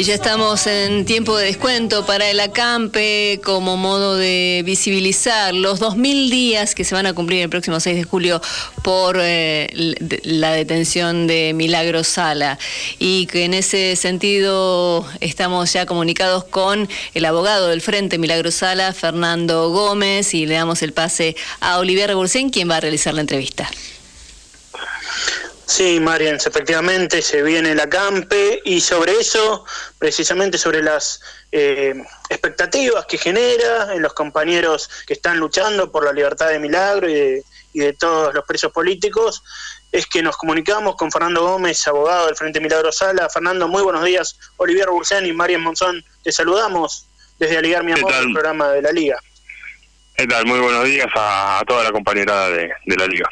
Y ya estamos en tiempo de descuento para el acampe como modo de visibilizar los 2.000 días que se van a cumplir el próximo 6 de julio por eh, la detención de Milagro Sala. Y que en ese sentido estamos ya comunicados con el abogado del Frente Milagro Sala, Fernando Gómez, y le damos el pase a Olivier Rebolsen, quien va a realizar la entrevista. Sí, Mariens, efectivamente se viene la CAMPE y sobre eso, precisamente sobre las eh, expectativas que genera en los compañeros que están luchando por la libertad de Milagro y de, y de todos los presos políticos, es que nos comunicamos con Fernando Gómez, abogado del Frente Milagro Sala. Fernando, muy buenos días. Olivier Bursén y Marian Monzón, te saludamos desde Aligar Mi Amor, el programa de la Liga. ¿Qué tal? Muy buenos días a, toda la compañera de la Liga.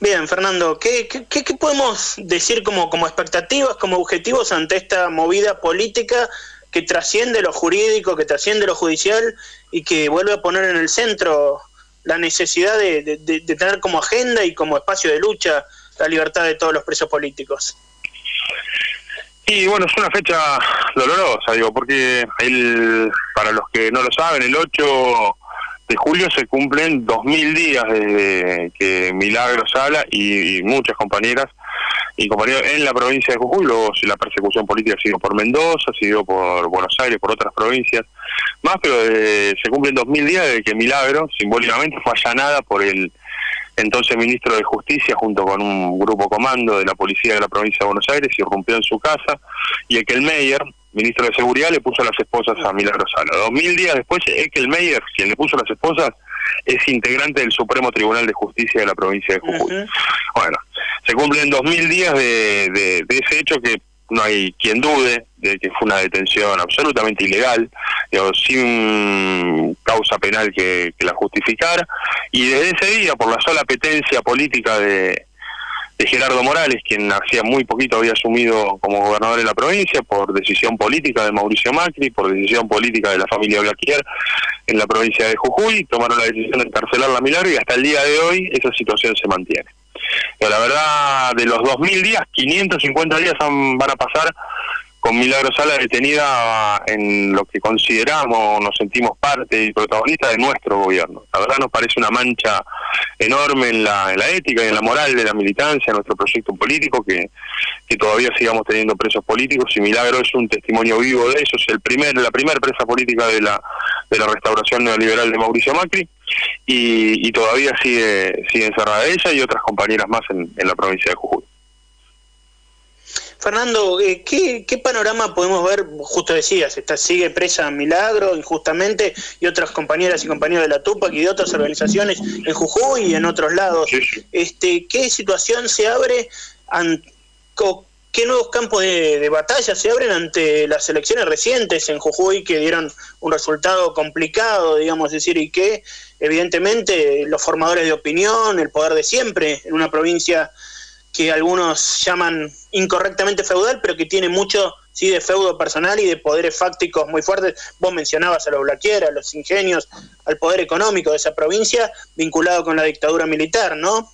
Bien, Fernando, ¿qué, qué, podemos decir como, como expectativas, como objetivos ante esta movida política que trasciende lo jurídico, que trasciende lo judicial y que vuelve a poner en el centro la necesidad de, tener como agenda y como espacio de lucha la libertad de todos los presos políticos? Y bueno, es una fecha dolorosa, digo, porque el, para los que no lo saben, el 8 de julio se cumplen 2.000 días desde que Milagro Sala y, muchas compañeras y compañeros en la provincia de Jujuy, luego la persecución política sido por Mendoza, sido por Buenos Aires, por otras provincias más, pero eh, se cumplen 2.000 días desde que Milagro simbólicamente fue allanada por el entonces ministro de Justicia junto con un grupo comando de la policía de la provincia de Buenos Aires irrumpió en su casa y Ekel Meyer, ministro de Seguridad, le puso las esposas a Milagro Sala. Dos mil días después, Meyer, quien le puso las esposas, es integrante del Supremo Tribunal de Justicia de la provincia de Jujuy. Bueno, se cumplen dos mil días de, de, ese hecho que no hay quien dude de que fue una detención absolutamente ilegal, sin causa penal que, que la justificara, y desde ese día, por la sola apetencia política de, de Gerardo Morales, quien hacía muy poquito había asumido como gobernador de la provincia por decisión política de Mauricio Macri, por decisión política de la familia Blaquier en la provincia de Jujuy, tomaron la decisión de encarcelar la Milagro y hasta el día de hoy esa situación se mantiene. Pero la verdad, de los 2.000 días, 550 días van a pasar con Milagro Sala detenida en lo que consideramos, nos sentimos parte y protagonista de nuestro gobierno. La verdad nos parece una mancha enorme en la, en la ética y en la moral de la militancia, nuestro proyecto político, que, que todavía sigamos teniendo presos políticos y Milagro es un testimonio vivo de eso, es el primer, la primera presa política de la, de la restauración neoliberal de Mauricio Macri y, y todavía sigue, sigue encerrada ella y otras compañeras más en, en la provincia de Jujuy. Fernando, eh, ¿qué, panorama podemos ver? Justo decías, está, sigue presa Milagro injustamente y otras compañeras y compañeros de la Tupac y de otras organizaciones en Jujuy y en otros lados. Este, ¿Qué situación se abre? ¿Qué nuevos campos de, batalla se abren ante las elecciones recientes en Jujuy que dieron un resultado complicado, digamos decir, y que evidentemente los formadores de opinión, el poder de siempre en una provincia que algunos llaman incorrectamente feudal, pero que tiene mucho sí de feudo personal y de poderes fácticos muy fuertes. Vos mencionabas a los Blaquiera, a los ingenios, al poder económico de esa provincia vinculado con la dictadura militar, ¿no?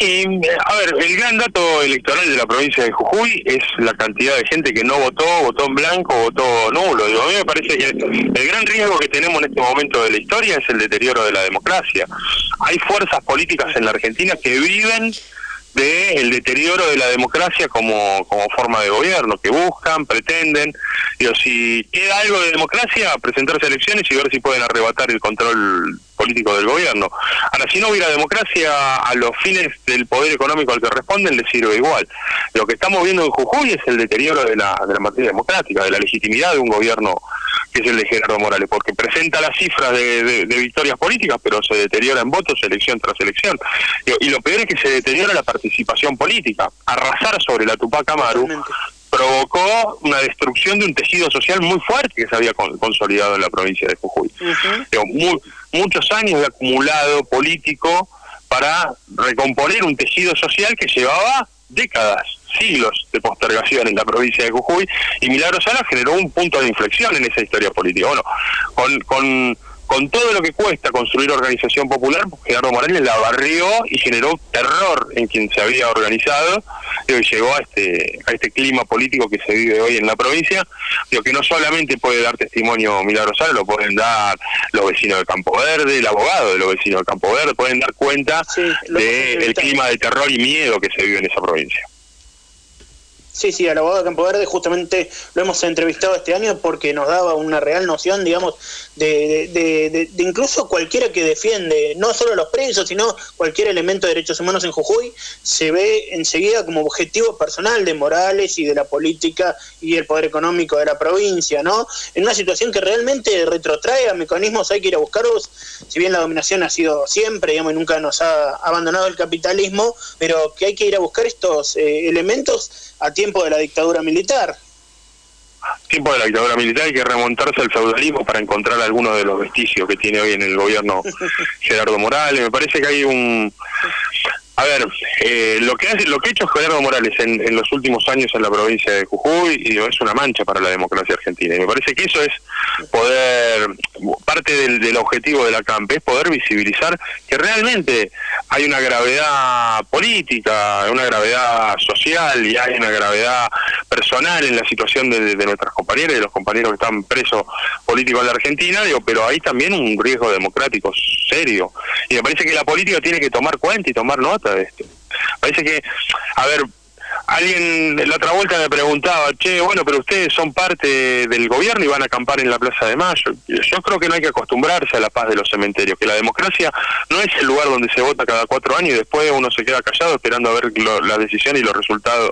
Y, a ver, el gran dato electoral de la provincia de Jujuy es la cantidad de gente que no votó, votó en blanco, votó nulo. Digo, a mí me parece que el gran riesgo que tenemos en este momento de la historia es el deterioro de la democracia. Hay fuerzas políticas en la Argentina que viven del deterioro de la democracia como, como forma de gobierno, que buscan, pretenden, digo, si queda algo de democracia, presentarse a elecciones y ver si pueden arrebatar el control político del gobierno. Ahora, si no hubiera democracia, a los fines del poder económico al que responden les sirve igual. Lo que estamos viendo en Jujuy es el deterioro de la, de la materia democrática, de la legitimidad de un gobierno que es el de Gerardo Morales, porque presenta las cifras de, victorias políticas, pero se deteriora en votos elección tras elección. Y, lo peor es que se deteriora la participación política. Arrasar sobre la Tupac Amaru provocó una destrucción de un tejido social muy fuerte que se había consolidado en la provincia de Jujuy. Muchos años de acumulado político para recomponer un tejido social que llevaba décadas siglos de postergación en la provincia de Jujuy y Milagro Sala generó un punto de inflexión en esa historia política. Bueno, con, con, con todo lo que cuesta construir organización popular, Gerardo Morales la barrió y generó terror en quien se había organizado y llegó a este, a este clima político que se vive hoy en la provincia, digo, que no solamente puede dar testimonio Milagro Sala, lo pueden dar los vecinos de Campo Verde, el abogado de los vecinos de Campo Verde, pueden dar cuenta del clima de terror y miedo que se vive en esa provincia. Sí, sí, al abogado de Campo Verde justamente lo hemos entrevistado este año porque nos daba una real noción, digamos, de, de, de, incluso cualquiera que defiende, no solo los presos, sino cualquier elemento de derechos humanos en Jujuy, se ve enseguida como objetivo personal de Morales y de la política y el poder económico de la provincia, ¿no? En una situación que realmente retrotrae a mecanismos, hay que ir a buscarlos, si bien la dominación ha sido siempre, digamos, y nunca nos ha abandonado el capitalismo, pero que hay que ir a buscar estos eh, elementos a tiempo de la dictadura militar. Tiempo de la dictadura militar hay que remontarse al feudalismo para encontrar algunos de los vestigios que tiene hoy en el gobierno Gerardo Morales. Me parece que hay un a ver, eh, lo que hace, lo que ha hecho Gerardo Morales en, los últimos años en la provincia de Jujuy y es una mancha para la democracia argentina. Y me parece que eso es poder, parte del, objetivo de la CAMP es poder visibilizar que realmente hay una gravedad política, una gravedad social y hay una gravedad personal en la situación de, de nuestras compañeras y de los compañeros que están presos políticos en la Argentina, digo, pero hay también un riesgo democrático serio. Y me parece que la política tiene que tomar cuenta y tomar nota de esto. Parece que, a ver, alguien la otra vuelta me preguntaba, che, bueno, pero ustedes son parte del gobierno y van a acampar en la Plaza de Mayo. Yo creo que no hay que acostumbrarse a la paz de los cementerios, que la democracia no es el lugar donde se vota cada cuatro años y después uno se queda callado esperando a ver la decisión y los resultados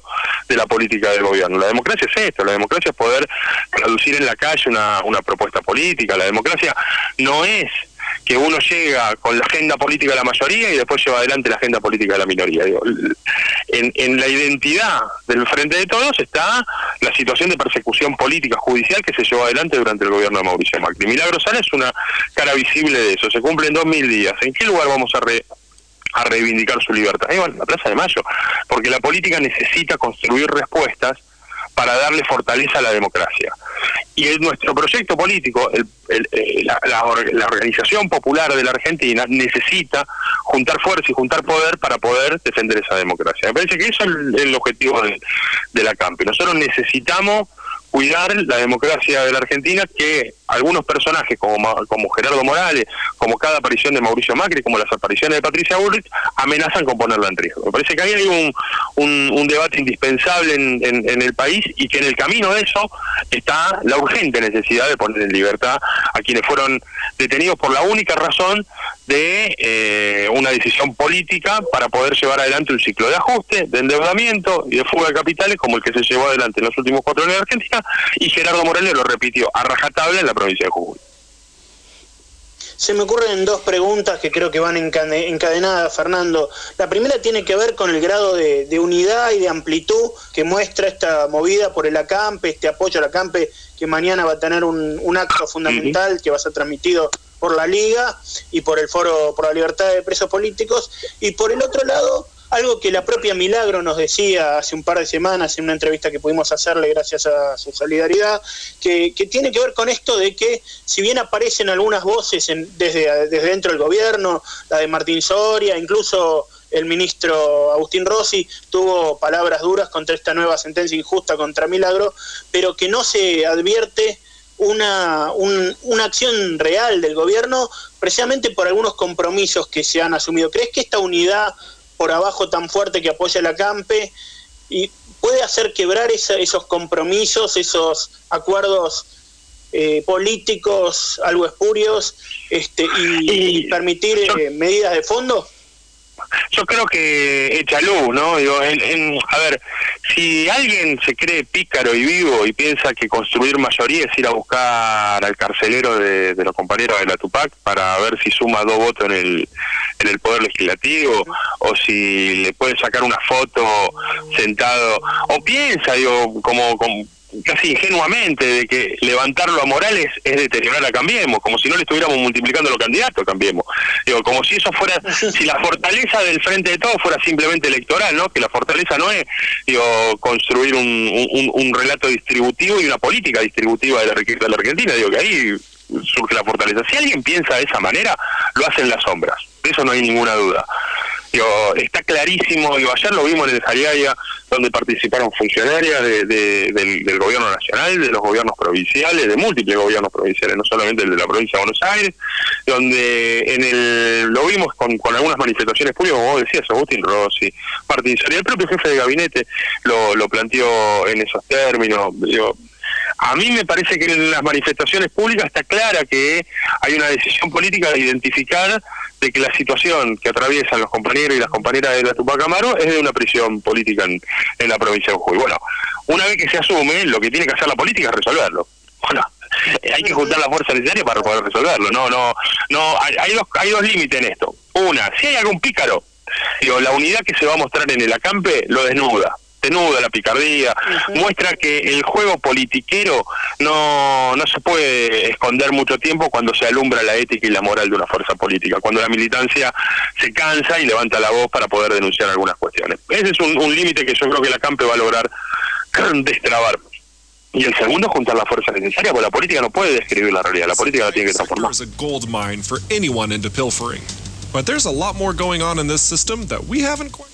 de la política del gobierno. La democracia es esto, la democracia es poder traducir en la calle una, una propuesta política, la democracia no es que uno llega con la agenda política de la mayoría y después lleva adelante la agenda política de la minoría. en, en la identidad del Frente de Todos está la situación de persecución política judicial que se llevó adelante durante el gobierno de Mauricio Macri. Milagro Sala es una cara visible de eso. Se cumple en dos mil días. ¿En qué lugar vamos a a reivindicar su libertad? En la Plaza de Mayo, porque la política necesita construir respuestas para darle fortaleza a la democracia. Y nuestro proyecto político, eh, la, organización popular de la Argentina necesita juntar fuerza y juntar poder para poder defender esa democracia. Me parece que eso es el, objetivo de, de la CAMPE. Nosotros necesitamos cuidar la democracia de la Argentina que algunos personajes como, como Gerardo Morales, como cada aparición de Mauricio Macri, como las apariciones de Patricia Bullrich, amenazan con ponerla en riesgo. Me parece que ahí hay un, un, debate indispensable en, en, el país y que en el camino de eso está la urgente necesidad de poner en libertad a quienes fueron detenidos por la única razón de eh, una decisión política para poder llevar adelante un ciclo de ajuste, de endeudamiento y de fuga de capitales como el que se llevó adelante en los últimos cuatro años en Argentina y Gerardo Morales lo repitió a rajatabla en la provincia de Jujuy. Se me ocurren dos preguntas que creo que van encadenadas, Fernando. La primera tiene que ver con el grado de, unidad y de amplitud que muestra esta movida por el ACAMPE, este apoyo al ACAMPE que mañana va a tener un, acto fundamental que va a ser transmitido por la Liga y por el Foro por la Libertad de Presos Políticos. Y por el otro lado, algo que la propia Milagro nos decía hace un par de semanas en una entrevista que pudimos hacerle gracias a su solidaridad, que, tiene que ver con esto de que si bien aparecen algunas voces desde, desde dentro del gobierno, la de Martín Soria, incluso el ministro Agustín Rossi tuvo palabras duras contra esta nueva sentencia injusta contra Milagro, pero que no se advierte una, una acción real del gobierno precisamente por algunos compromisos que se han asumido. ¿Crees que esta unidad por abajo tan fuerte que apoya la CAMPE y puede hacer quebrar esos compromisos, esos acuerdos eh, políticos algo espurios este, y, permitir eh, medidas de fondo? Yo creo que echa luz, ¿no? Digo, en, a ver, si alguien se cree pícaro y vivo y piensa que construir mayoría es ir a buscar al carcelero de, los compañeros de la Tupac para ver si suma dos votos en el, en el Poder Legislativo o si le puede sacar una foto sentado, o piensa, digo, como, como casi ingenuamente de que levantarlo a Morales es deteriorar a Cambiemos, como si no le estuviéramos multiplicando los candidatos a Cambiemos. Digo, como si eso fuera, si la fortaleza del frente de todos fuera simplemente electoral, ¿no? Que la fortaleza no es, digo, construir un, un, relato distributivo y una política distributiva de la riqueza de la Argentina, digo que ahí surge la fortaleza. Si alguien piensa de esa manera, lo hace en las sombras, de eso no hay ninguna duda. Está clarísimo, digo, ayer lo vimos en el Jariaya, donde participaron funcionarias de, del, gobierno nacional, de los gobiernos provinciales, de múltiples gobiernos provinciales, no solamente el de la provincia de Buenos Aires, donde en el lo vimos con, con algunas manifestaciones públicas, como vos decías, Agustín Rossi, y el propio jefe de gabinete lo, lo planteó en esos términos, digo, a mí me parece que en las manifestaciones públicas está clara que hay una decisión política de identificar de que la situación que atraviesan los compañeros y las compañeras de la Tupac Amaro es de una prisión política en, la provincia de Jujuy. Bueno, una vez que se asume, lo que tiene que hacer la política es resolverlo. Bueno, hay que juntar la fuerza necesaria para poder resolverlo. No, no, no. Hay, dos, hay dos límites en esto. Una, si hay algún pícaro, digo, la unidad que se va a mostrar en el acampe lo desnuda nuda la picardía, muestra que el juego politiquero no, no se puede esconder mucho tiempo cuando se alumbra la ética y la moral de una fuerza política, cuando la militancia se cansa y levanta la voz para poder denunciar algunas cuestiones. Ese es un, límite que yo creo que la CAMPE va a lograr destrabar. Y el segundo, juntar la fuerza necesaria, porque la política no puede describir la realidad, la política la tiene que transformar. But there's a lot more going on in this system that we haven't quite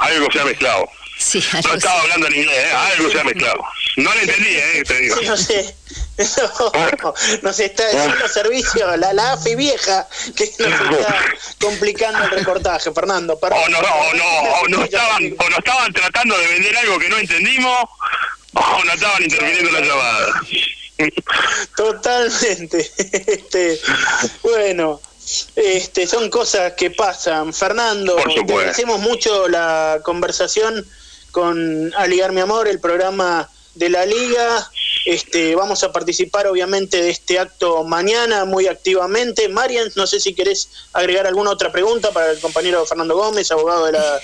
algo se ha mezclado. Sí, no estaba hablando en inglés, ¿eh? algo se ha mezclado. No le entendí, ¿eh? te digo. no sé. No, nos está dando servicio la, la AFI vieja que nos está complicando el reportaje, Fernando. O no, o no, o no, estaban, o no estaban tratando de vender algo que no entendimos, o no estaban interviniendo la llamada. Totalmente. Este, bueno, este, son cosas que pasan. Fernando, agradecemos mucho la conversación con Aligar Mi Amor, el programa de la Liga. Este, vamos a participar obviamente de este acto mañana muy activamente. Marian, no sé si querés agregar alguna otra pregunta para el compañero Fernando Gómez, abogado de la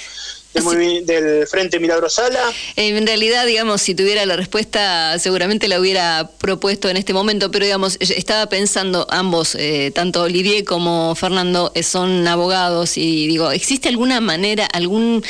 del, Frente Milagro Sala. En realidad, digamos, si tuviera la respuesta, seguramente la hubiera propuesto en este momento, pero digamos, estaba pensando, ambos, eh, tanto Olivier como Fernando, eh, son abogados y digo, ¿existe alguna manera, algún,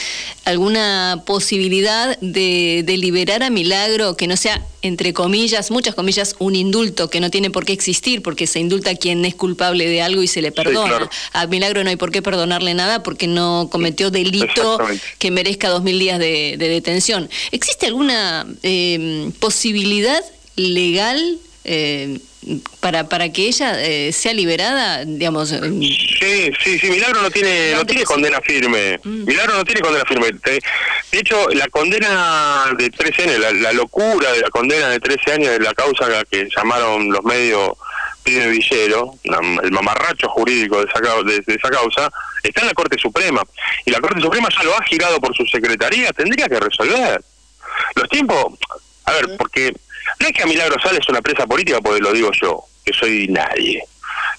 alguna posibilidad de, de liberar a Milagro que no sea entre comillas, muchas comillas, un indulto que no tiene por qué existir porque se indulta a quien es culpable de algo y se le perdona. A Milagro no hay por qué perdonarle nada porque no cometió delito que merezca dos mil días de, detención. ¿Existe alguna eh, posibilidad legal eh, para para que ella eh, sea liberada, digamos. Sí, sí, sí. Milagro no tiene no tiene condena firme. Mm. Milagro no tiene condena firme. De hecho, la condena de 13 años, la, locura de la condena de 13 años de la causa que llamaron los medios Pide Villero, el mamarracho jurídico de esa, de, esa causa, está en la Corte Suprema. Y la Corte Suprema ya lo ha girado por su secretaría, tendría que resolver. Los tiempos, a ver, porque no es que a Milagro Sales es una presa política, porque lo digo yo, que soy nadie.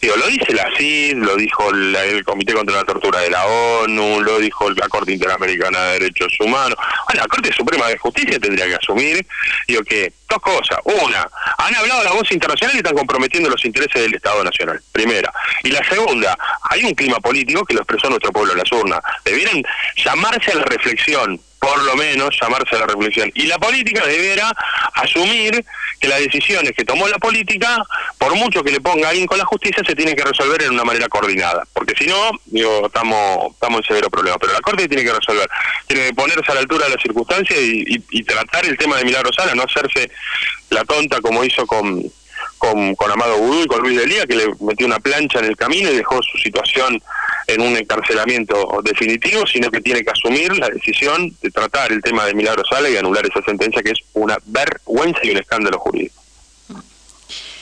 Digo, lo dice la CID, lo dijo el Comité contra la Tortura de la ONU, lo dijo la Corte Interamericana de Derechos Humanos. Bueno, la Corte Suprema de Justicia tendría que asumir, digo que, dos cosas. Una, han hablado la voz internacional y están comprometiendo los intereses del Estado Nacional. Primera. Y la segunda, hay un clima político que lo expresó nuestro pueblo en las urnas. Debieran llamarse a la reflexión por lo menos llamarse a la reflexión. Y la política deberá asumir que las decisiones que tomó la política, por mucho que le ponga alguien con la justicia, se tienen que resolver en una manera coordinada. Porque si no, digo, estamos, estamos en severo problema. Pero la Corte tiene que resolver, tiene que ponerse a la altura de las circunstancias y, tratar el tema de Milagro Sala, no hacerse la tonta como hizo con, con, con Amado Budú y con Luis Delía, que le metió una plancha en el camino y dejó su situación en un encarcelamiento definitivo, sino que tiene que asumir la decisión de tratar el tema de Milagro Sala y anular esa sentencia que es una vergüenza y un escándalo jurídico.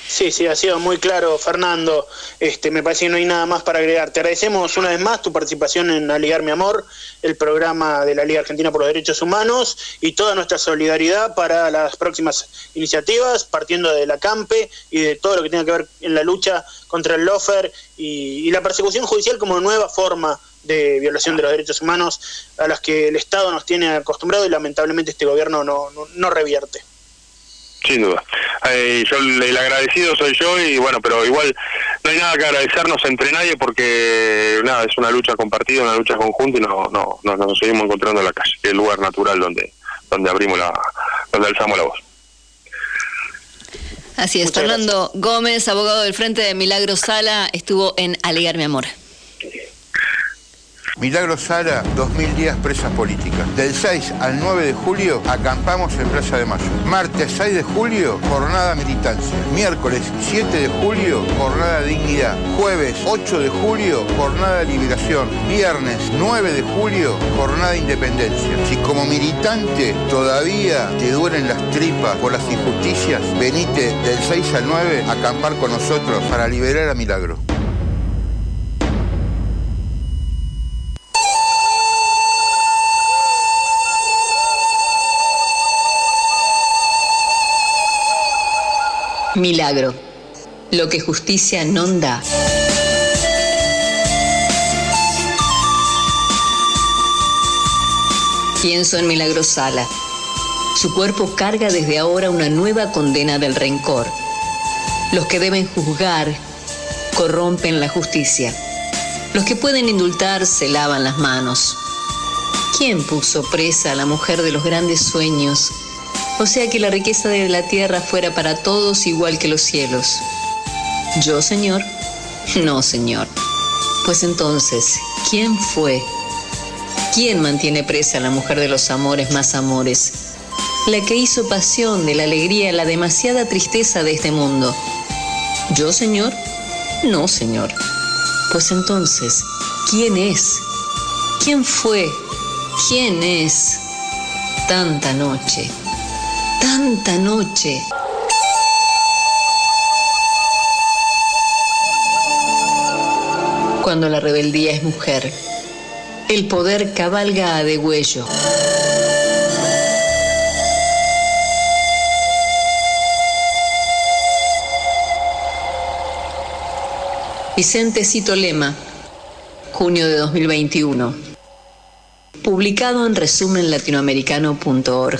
Sí, sí, ha sido muy claro, Fernando. Este, me parece que no hay nada más para agregar. Te agradecemos una vez más tu participación en Aligar Mi Amor, el programa de la Liga Argentina por los Derechos Humanos, y toda nuestra solidaridad para las próximas iniciativas, partiendo de la CAMPE y de todo lo que tenga que ver en la lucha contra el lofer y, la persecución judicial como nueva forma de violación de los derechos humanos a las que el Estado nos tiene acostumbrado y lamentablemente este gobierno no, no revierte. Sin duda. Eh, yo el, agradecido soy yo y bueno, pero igual no hay nada que agradecernos entre nadie porque nada, es una lucha compartida, una lucha conjunta y no, no, nos seguimos encontrando en la calle, el lugar natural donde, donde abrimos la, donde alzamos la voz. Así es, Fernando Gómez, abogado del Frente de Milagro Sala, estuvo en Alegar mi amor. Milagro Sala, 2.000 días presas políticas. Del 6 al 9 de julio acampamos en Plaza de Mayo. Martes 6 de julio, jornada militancia. Miércoles 7 de julio, jornada dignidad. Jueves 8 de julio, jornada liberación. Viernes 9 de julio, jornada independencia. Si como militante todavía te duelen las tripas por las injusticias, venite del 6 al 9 a acampar con nosotros para liberar a Milagro. Milagro. Lo que justicia no da. Pienso en Milagro Sala. Su cuerpo carga desde ahora una nueva condena del rencor. Los que deben juzgar corrompen la justicia. Los que pueden indultar se lavan las manos. ¿Quién puso presa a la mujer de los grandes sueños o sea que la riqueza de la tierra fuera para todos igual que los cielos. ¿Yo, Señor? No, Señor. Pues entonces, ¿quién fue? ¿Quién mantiene presa a la mujer de los amores más amores? La que hizo pasión de la alegría la demasiada tristeza de este mundo. ¿Yo, Señor? No, Señor. Pues entonces, ¿quién es? ¿Quién fue? ¿Quién es? Tanta noche tanta noche. Cuando la rebeldía es mujer, el poder cabalga a degüello. Vicente Cito Lema, junio de 2021. Publicado en resumenlatinoamericano.org.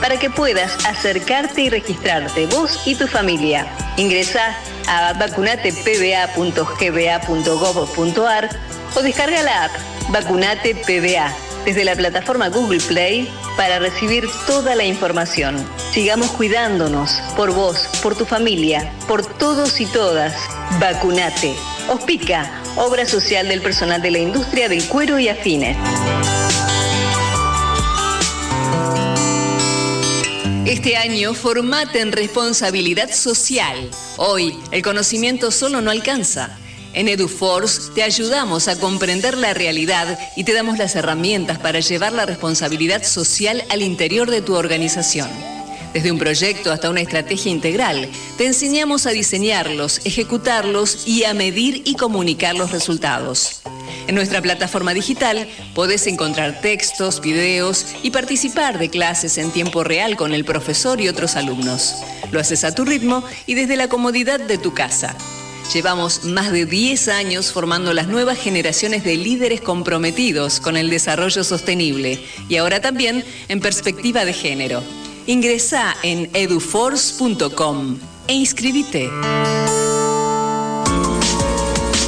para que puedas acercarte y registrarte vos y tu familia. Ingresa a vacunatepba.gba.gov.ar o descarga la app Vacunate PBA desde la plataforma Google Play para recibir toda la información. Sigamos cuidándonos por vos, por tu familia, por todos y todas. Vacunate. Ospica, obra social del personal de la industria del cuero y afines. Este año formate en responsabilidad social. Hoy, el conocimiento solo no alcanza. En EduForce te ayudamos a comprender la realidad y te damos las herramientas para llevar la responsabilidad social al interior de tu organización. Desde un proyecto hasta una estrategia integral, te enseñamos a diseñarlos, ejecutarlos y a medir y comunicar los resultados. En nuestra plataforma digital podés encontrar textos, videos y participar de clases en tiempo real con el profesor y otros alumnos. Lo haces a tu ritmo y desde la comodidad de tu casa. Llevamos más de 10 años formando las nuevas generaciones de líderes comprometidos con el desarrollo sostenible y ahora también en perspectiva de género. Ingresa en eduforce.com e inscríbete.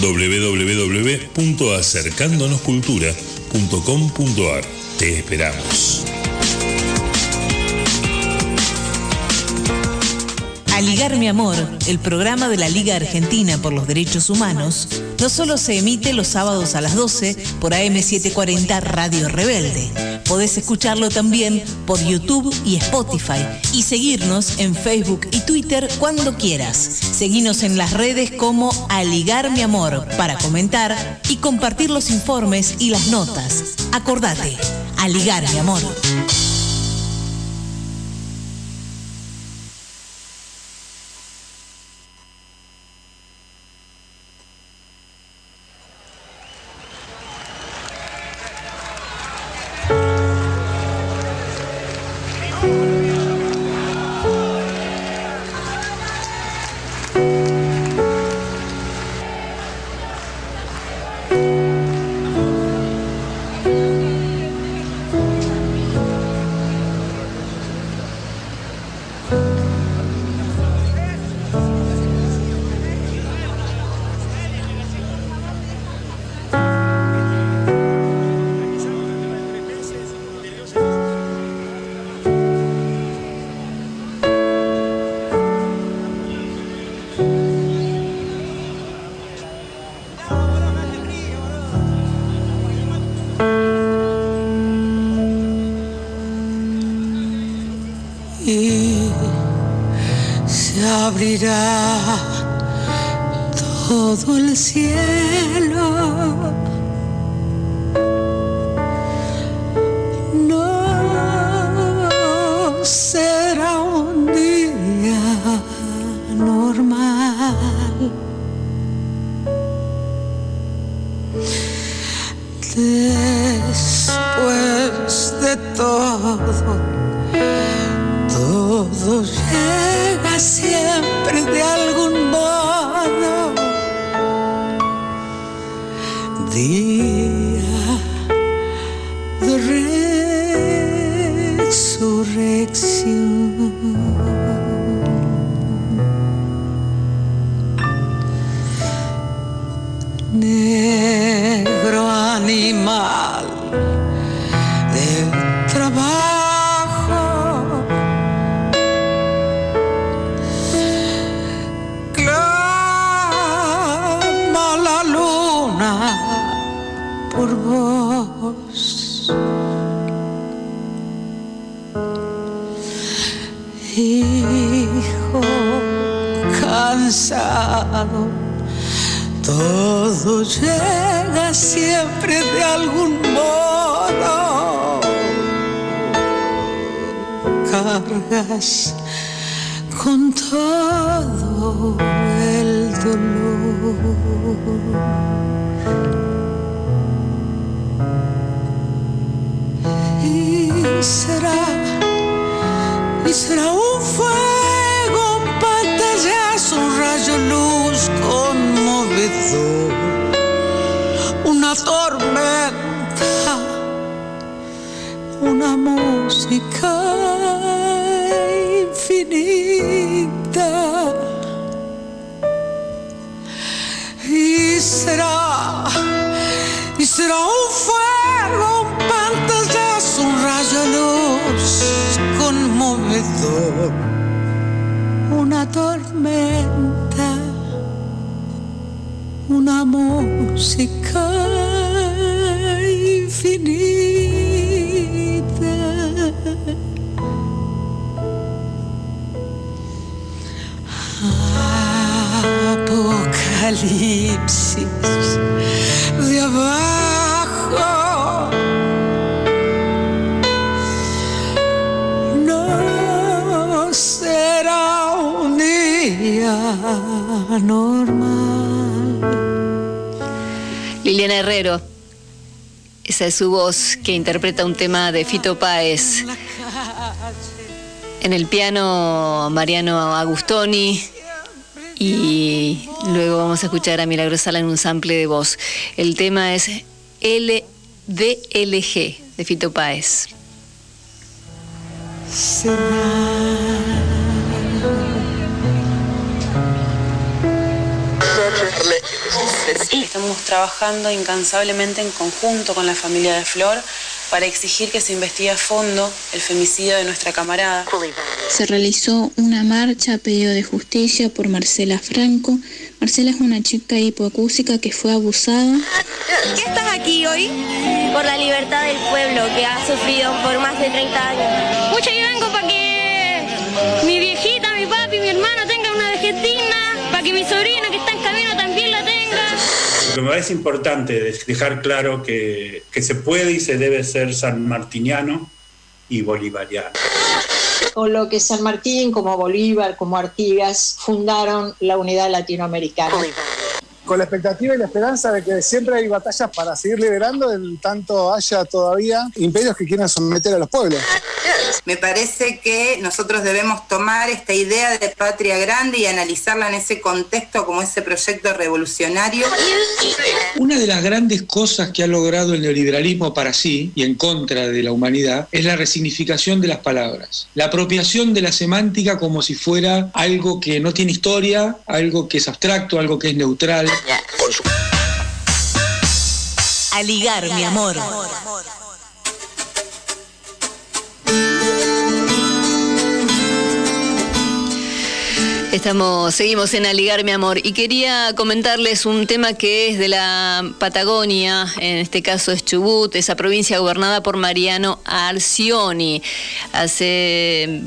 www.acercándonoscultura.com.ar. Te esperamos. Aligar mi amor, el programa de la Liga Argentina por los Derechos Humanos, no solo se emite los sábados a las 12 por AM740 Radio Rebelde. Podés escucharlo también por YouTube y Spotify y seguirnos en Facebook y Twitter cuando quieras. Seguinos en las redes como Aligar mi amor para comentar y compartir los informes y las notas. Acordate, Aligar mi amor. Todo, llega siempre de algún modo. Día de resurrección. Todo llega siempre de algún modo. Cargas con todo el dolor. Y será, y será un fuego, un rayo luz conmovedor, una tormenta, una música infinita. Y será, y será un fuego, un pantallazo, un rayo luz conmovedor, una tormenta, una música infinita. Apocalipsis de abajo. Normal. Liliana Herrero. Esa es su voz que interpreta un tema de Fito Páez. En el piano Mariano Agustoni y luego vamos a escuchar a Milagrosala en un sample de voz. El tema es LDLG de Fito Páez. Estamos trabajando incansablemente en conjunto con la familia de Flor para exigir que se investigue a fondo el femicidio de nuestra camarada. Se realizó una marcha a pedido de justicia por Marcela Franco. Marcela es una chica hipoacúsica que fue abusada. ¿Qué estás aquí hoy? Por la libertad del pueblo que ha sufrido por más de 30 años. Mucho yo vengo para que mi viejita, mi papi, mi hermano tengan una vejez digna, para que mi sobrina que me parece importante es dejar claro que, que se puede y se debe ser sanmartiniano y bolivariano. o lo que San Martín, como Bolívar, como Artigas, fundaron la unidad latinoamericana. Con la expectativa y la esperanza de que siempre hay batallas para seguir liberando, en tanto haya todavía imperios que quieran someter a los pueblos. Me parece que nosotros debemos tomar esta idea de patria grande y analizarla en ese contexto como ese proyecto revolucionario. Una de las grandes cosas que ha logrado el neoliberalismo para sí y en contra de la humanidad es la resignificación de las palabras, la apropiación de la semántica como si fuera algo que no tiene historia, algo que es abstracto, algo que es neutral. A ligar, mi amor. Estamos, seguimos en Aligar, mi amor, y quería comentarles un tema que es de la Patagonia, en este caso es Chubut, esa provincia gobernada por Mariano Arcioni. Hace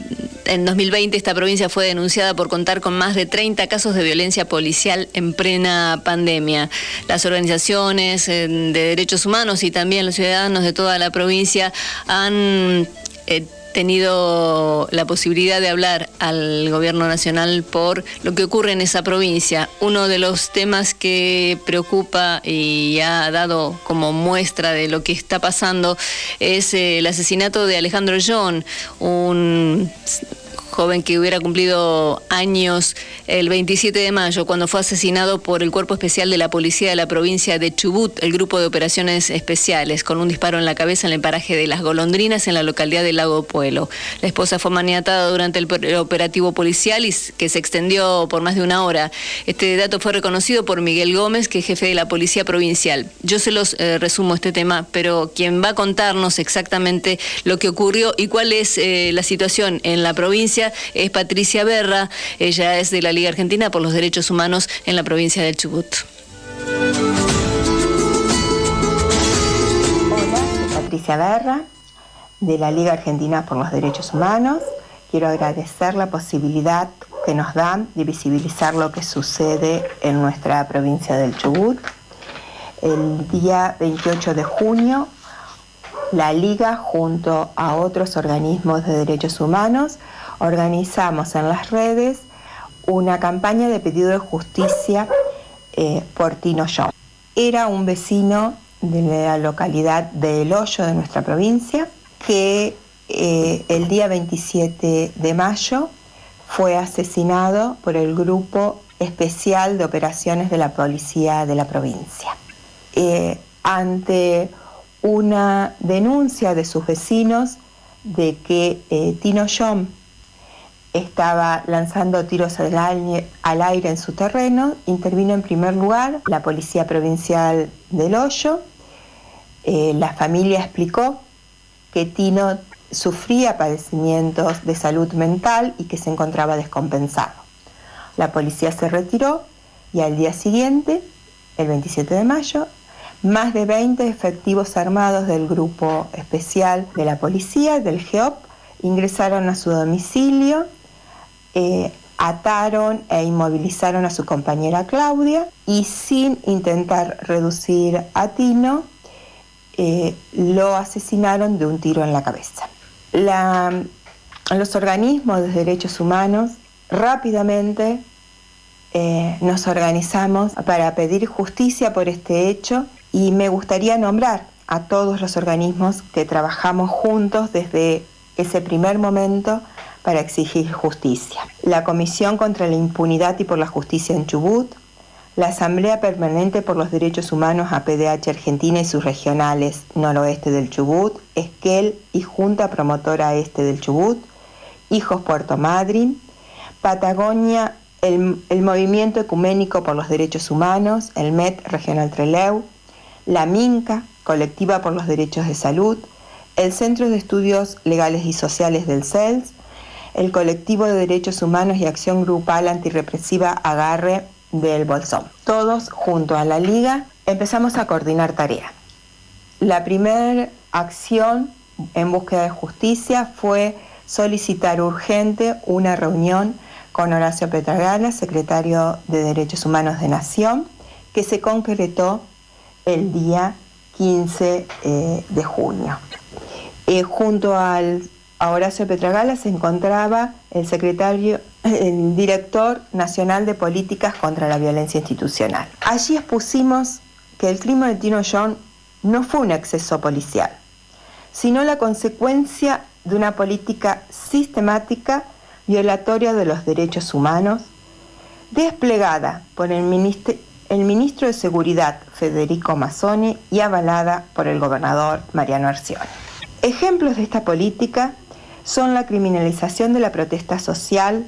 En 2020 esta provincia fue denunciada por contar con más de 30 casos de violencia policial en plena pandemia. Las organizaciones eh, de derechos humanos y también los ciudadanos de toda la provincia han eh, tenido la posibilidad de hablar al gobierno nacional por lo que ocurre en esa provincia. Uno de los temas que preocupa y ha dado como muestra de lo que está pasando es eh, el asesinato de Alejandro John, un joven que hubiera cumplido años el 27 de mayo, cuando fue asesinado por el Cuerpo Especial de la Policía de la provincia de Chubut, el Grupo de Operaciones Especiales, con un disparo en la cabeza en el paraje de Las Golondrinas, en la localidad de Lago Pueblo. La esposa fue maniatada durante el operativo policial y que se extendió por más de una hora. Este dato fue reconocido por Miguel Gómez, que es jefe de la Policía Provincial. Yo se los eh, resumo este tema, pero quien va a contarnos exactamente lo que ocurrió y cuál es eh, la situación en la provincia es Patricia Berra. Ella es de la Liga Argentina por los Derechos Humanos en la provincia del Chubut. Hola, soy Patricia Berra de la Liga Argentina por los Derechos Humanos. Quiero agradecer la posibilidad que nos dan de visibilizar lo que sucede en nuestra provincia del Chubut. El día 28 de junio, la Liga, junto a otros organismos de derechos humanos, organizamos en las redes una campaña de pedido de justicia eh, por Tino John. Era un vecino de la localidad de El Hoyo de nuestra provincia que eh, el día 27 de mayo fue asesinado por el Grupo Especial de Operaciones de la Policía de la provincia. Eh, ante una denuncia de sus vecinos de que Tino John estaba lanzando tiros al aire, en su terreno, intervino en primer lugar la Policía Provincial del Hoyo. Eh, la familia explicó que Tino sufría padecimientos de salud mental y que se encontraba descompensado. La policía se retiró y al día siguiente, el 27 de mayo, más de 20 efectivos armados del grupo especial de la policía, del GEOP, ingresaron a su domicilio eh, ataron e inmovilizaron a su compañera Claudia y sin intentar reducir a Tino, eh, lo asesinaron de un tiro en la cabeza. los organismos de derechos humanos rápidamente eh, nos organizamos para pedir justicia por este hecho y me gustaría nombrar a todos los organismos que trabajamos juntos desde ese primer momento para exigir justicia. La Comisión contra la Impunidad y por la Justicia en Chubut, la Asamblea Permanente por los Derechos Humanos APDH Argentina y sus regionales noroeste del Chubut, Esquel y Junta Promotora Este del Chubut, Hijos Puerto Madryn, Patagonia, el, el, Movimiento Ecuménico por los Derechos Humanos, el MET Regional Treleu, la MINCA, Colectiva por los Derechos de Salud, el Centro de Estudios Legales y Sociales del CELS, el colectivo de derechos humanos y acción grupal antirrepresiva Agarre del Bolsón. Todos junto a la Liga empezamos a coordinar tareas. La primera acción en búsqueda de justicia fue solicitar urgente una reunión con Horacio Petragala, secretario de Derechos Humanos de Nación, que se concretó el día 15 eh, de junio. Eh, junto al a Horacio Petragala se encontraba el secretario, el director nacional de políticas contra la violencia institucional. Allí expusimos que el crimen de Tino John no fue un exceso policial, sino la consecuencia de una política sistemática violatoria de los derechos humanos, desplegada por el, el ministro de Seguridad Federico Mazzoni y avalada por el gobernador Mariano Arcioni. Ejemplos de esta política son la criminalización de la protesta social,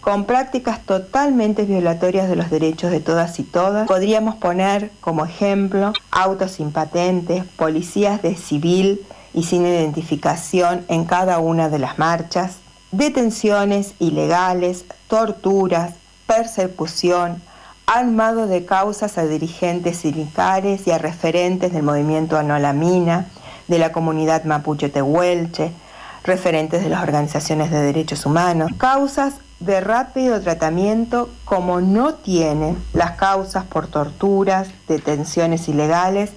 con prácticas totalmente violatorias de los derechos de todas y todas. Podríamos poner como ejemplo autos sin patentes, policías de civil y sin identificación en cada una de las marchas, detenciones ilegales, torturas, persecución, armado de causas a dirigentes sindicales y a referentes del movimiento Anolamina, de la comunidad mapuche tehuelche, referentes de las organizaciones de derechos humanos, causas de rápido tratamiento como no tienen las causas por torturas, detenciones ilegales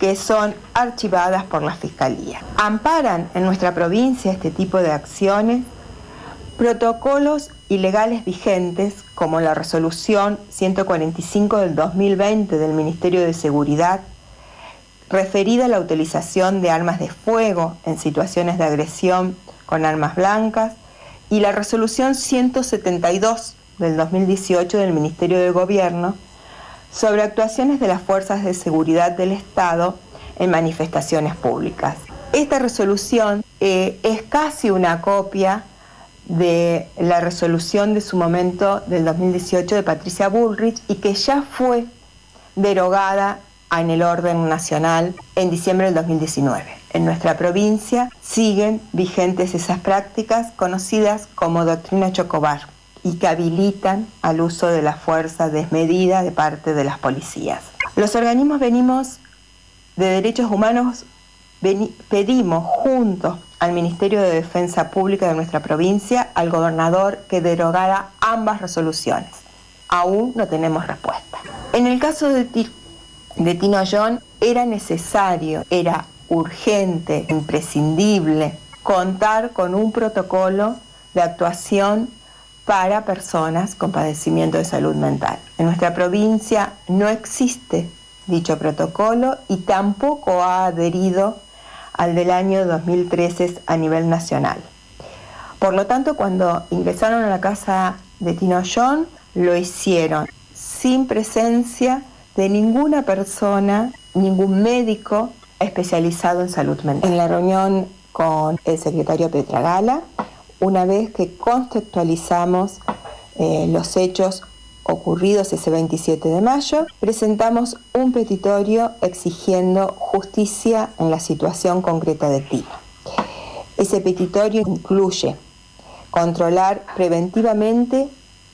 que son archivadas por la Fiscalía. Amparan en nuestra provincia este tipo de acciones protocolos ilegales vigentes como la resolución 145 del 2020 del Ministerio de Seguridad referida a la utilización de armas de fuego en situaciones de agresión con armas blancas y la resolución 172 del 2018 del Ministerio de Gobierno sobre actuaciones de las fuerzas de seguridad del Estado en manifestaciones públicas. Esta resolución eh, es casi una copia de la resolución de su momento del 2018 de Patricia Bullrich y que ya fue derogada en el orden nacional en diciembre del 2019. En nuestra provincia siguen vigentes esas prácticas conocidas como doctrina Chocobar y que habilitan al uso de la fuerza desmedida de parte de las policías. Los organismos venimos de derechos humanos pedimos juntos al Ministerio de Defensa Pública de nuestra provincia, al gobernador, que derogara ambas resoluciones. Aún no tenemos respuesta. En el caso de, de Tino John, era necesario, era urgente, imprescindible, contar con un protocolo de actuación para personas con padecimiento de salud mental. En nuestra provincia no existe dicho protocolo y tampoco ha adherido al del año 2013 a nivel nacional. Por lo tanto, cuando ingresaron a la casa de Tino John, lo hicieron sin presencia de ninguna persona, ningún médico especializado en salud mental. En la reunión con el secretario Petra Gala, una vez que contextualizamos eh, los hechos ocurridos ese 27 de mayo, presentamos un petitorio exigiendo justicia en la situación concreta de Tino. Ese petitorio incluye controlar preventivamente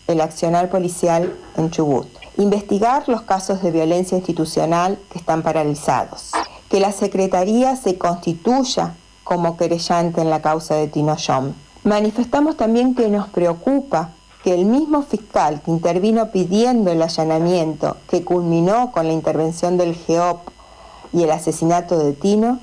el accionar policial en Chubut, investigar los casos de violencia institucional que están paralizados, que la Secretaría se constituya como querellante en la causa de Tino John. Manifestamos también que nos preocupa que el mismo fiscal que intervino pidiendo el allanamiento que culminó con la intervención del GEOP y el asesinato de Tino,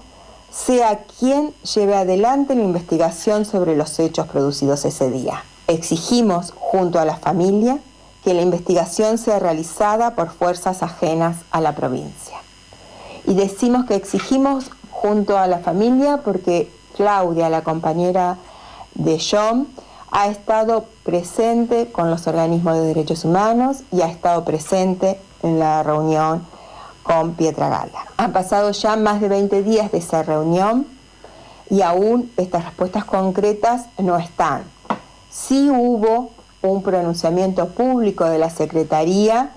sea quien lleve adelante la investigación sobre los hechos producidos ese día. Exigimos, junto a la familia, que la investigación sea realizada por fuerzas ajenas a la provincia. Y decimos que exigimos junto a la familia porque Claudia, la compañera de John, ha estado presente con los organismos de derechos humanos y ha estado presente en la reunión con Pietra Gala. Han pasado ya más de 20 días de esa reunión y aún estas respuestas concretas no están. Sí hubo un pronunciamiento público de la Secretaría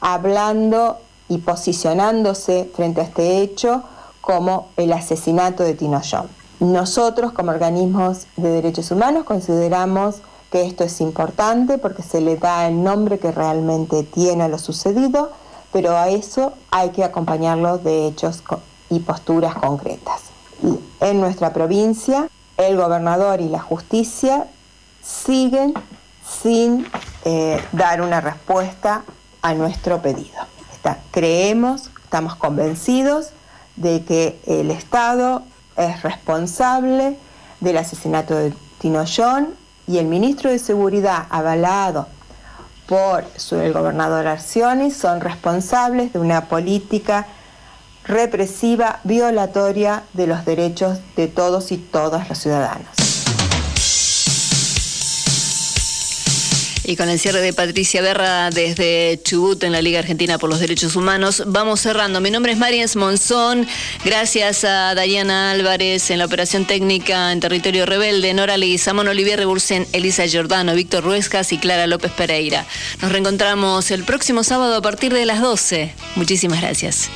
hablando y posicionándose frente a este hecho como el asesinato de Tino John. Nosotros como organismos de derechos humanos consideramos que esto es importante porque se le da el nombre que realmente tiene a lo sucedido, pero a eso hay que acompañarlo de hechos y posturas concretas. En nuestra provincia, el gobernador y la justicia siguen sin eh, dar una respuesta a nuestro pedido. creemos, estamos convencidos de que el Estado es responsable del asesinato de Tino John y el ministro de Seguridad, avalado por el gobernador Arcioni, son responsables de una política represiva violatoria de los derechos de todos y todas los ciudadanos. Y con el cierre de Patricia Berra desde Chubut en la Liga Argentina por los Derechos Humanos, vamos cerrando. Mi nombre es Mariens Monzón. Gracias a Dayana Álvarez en la operación técnica en territorio rebelde, Nora Leguizamón, Olivier Rebursen, Elisa Giordano, Víctor Ruescas y Clara López Pereira. Nos reencontramos el próximo sábado a partir de las 12. Muchísimas gracias.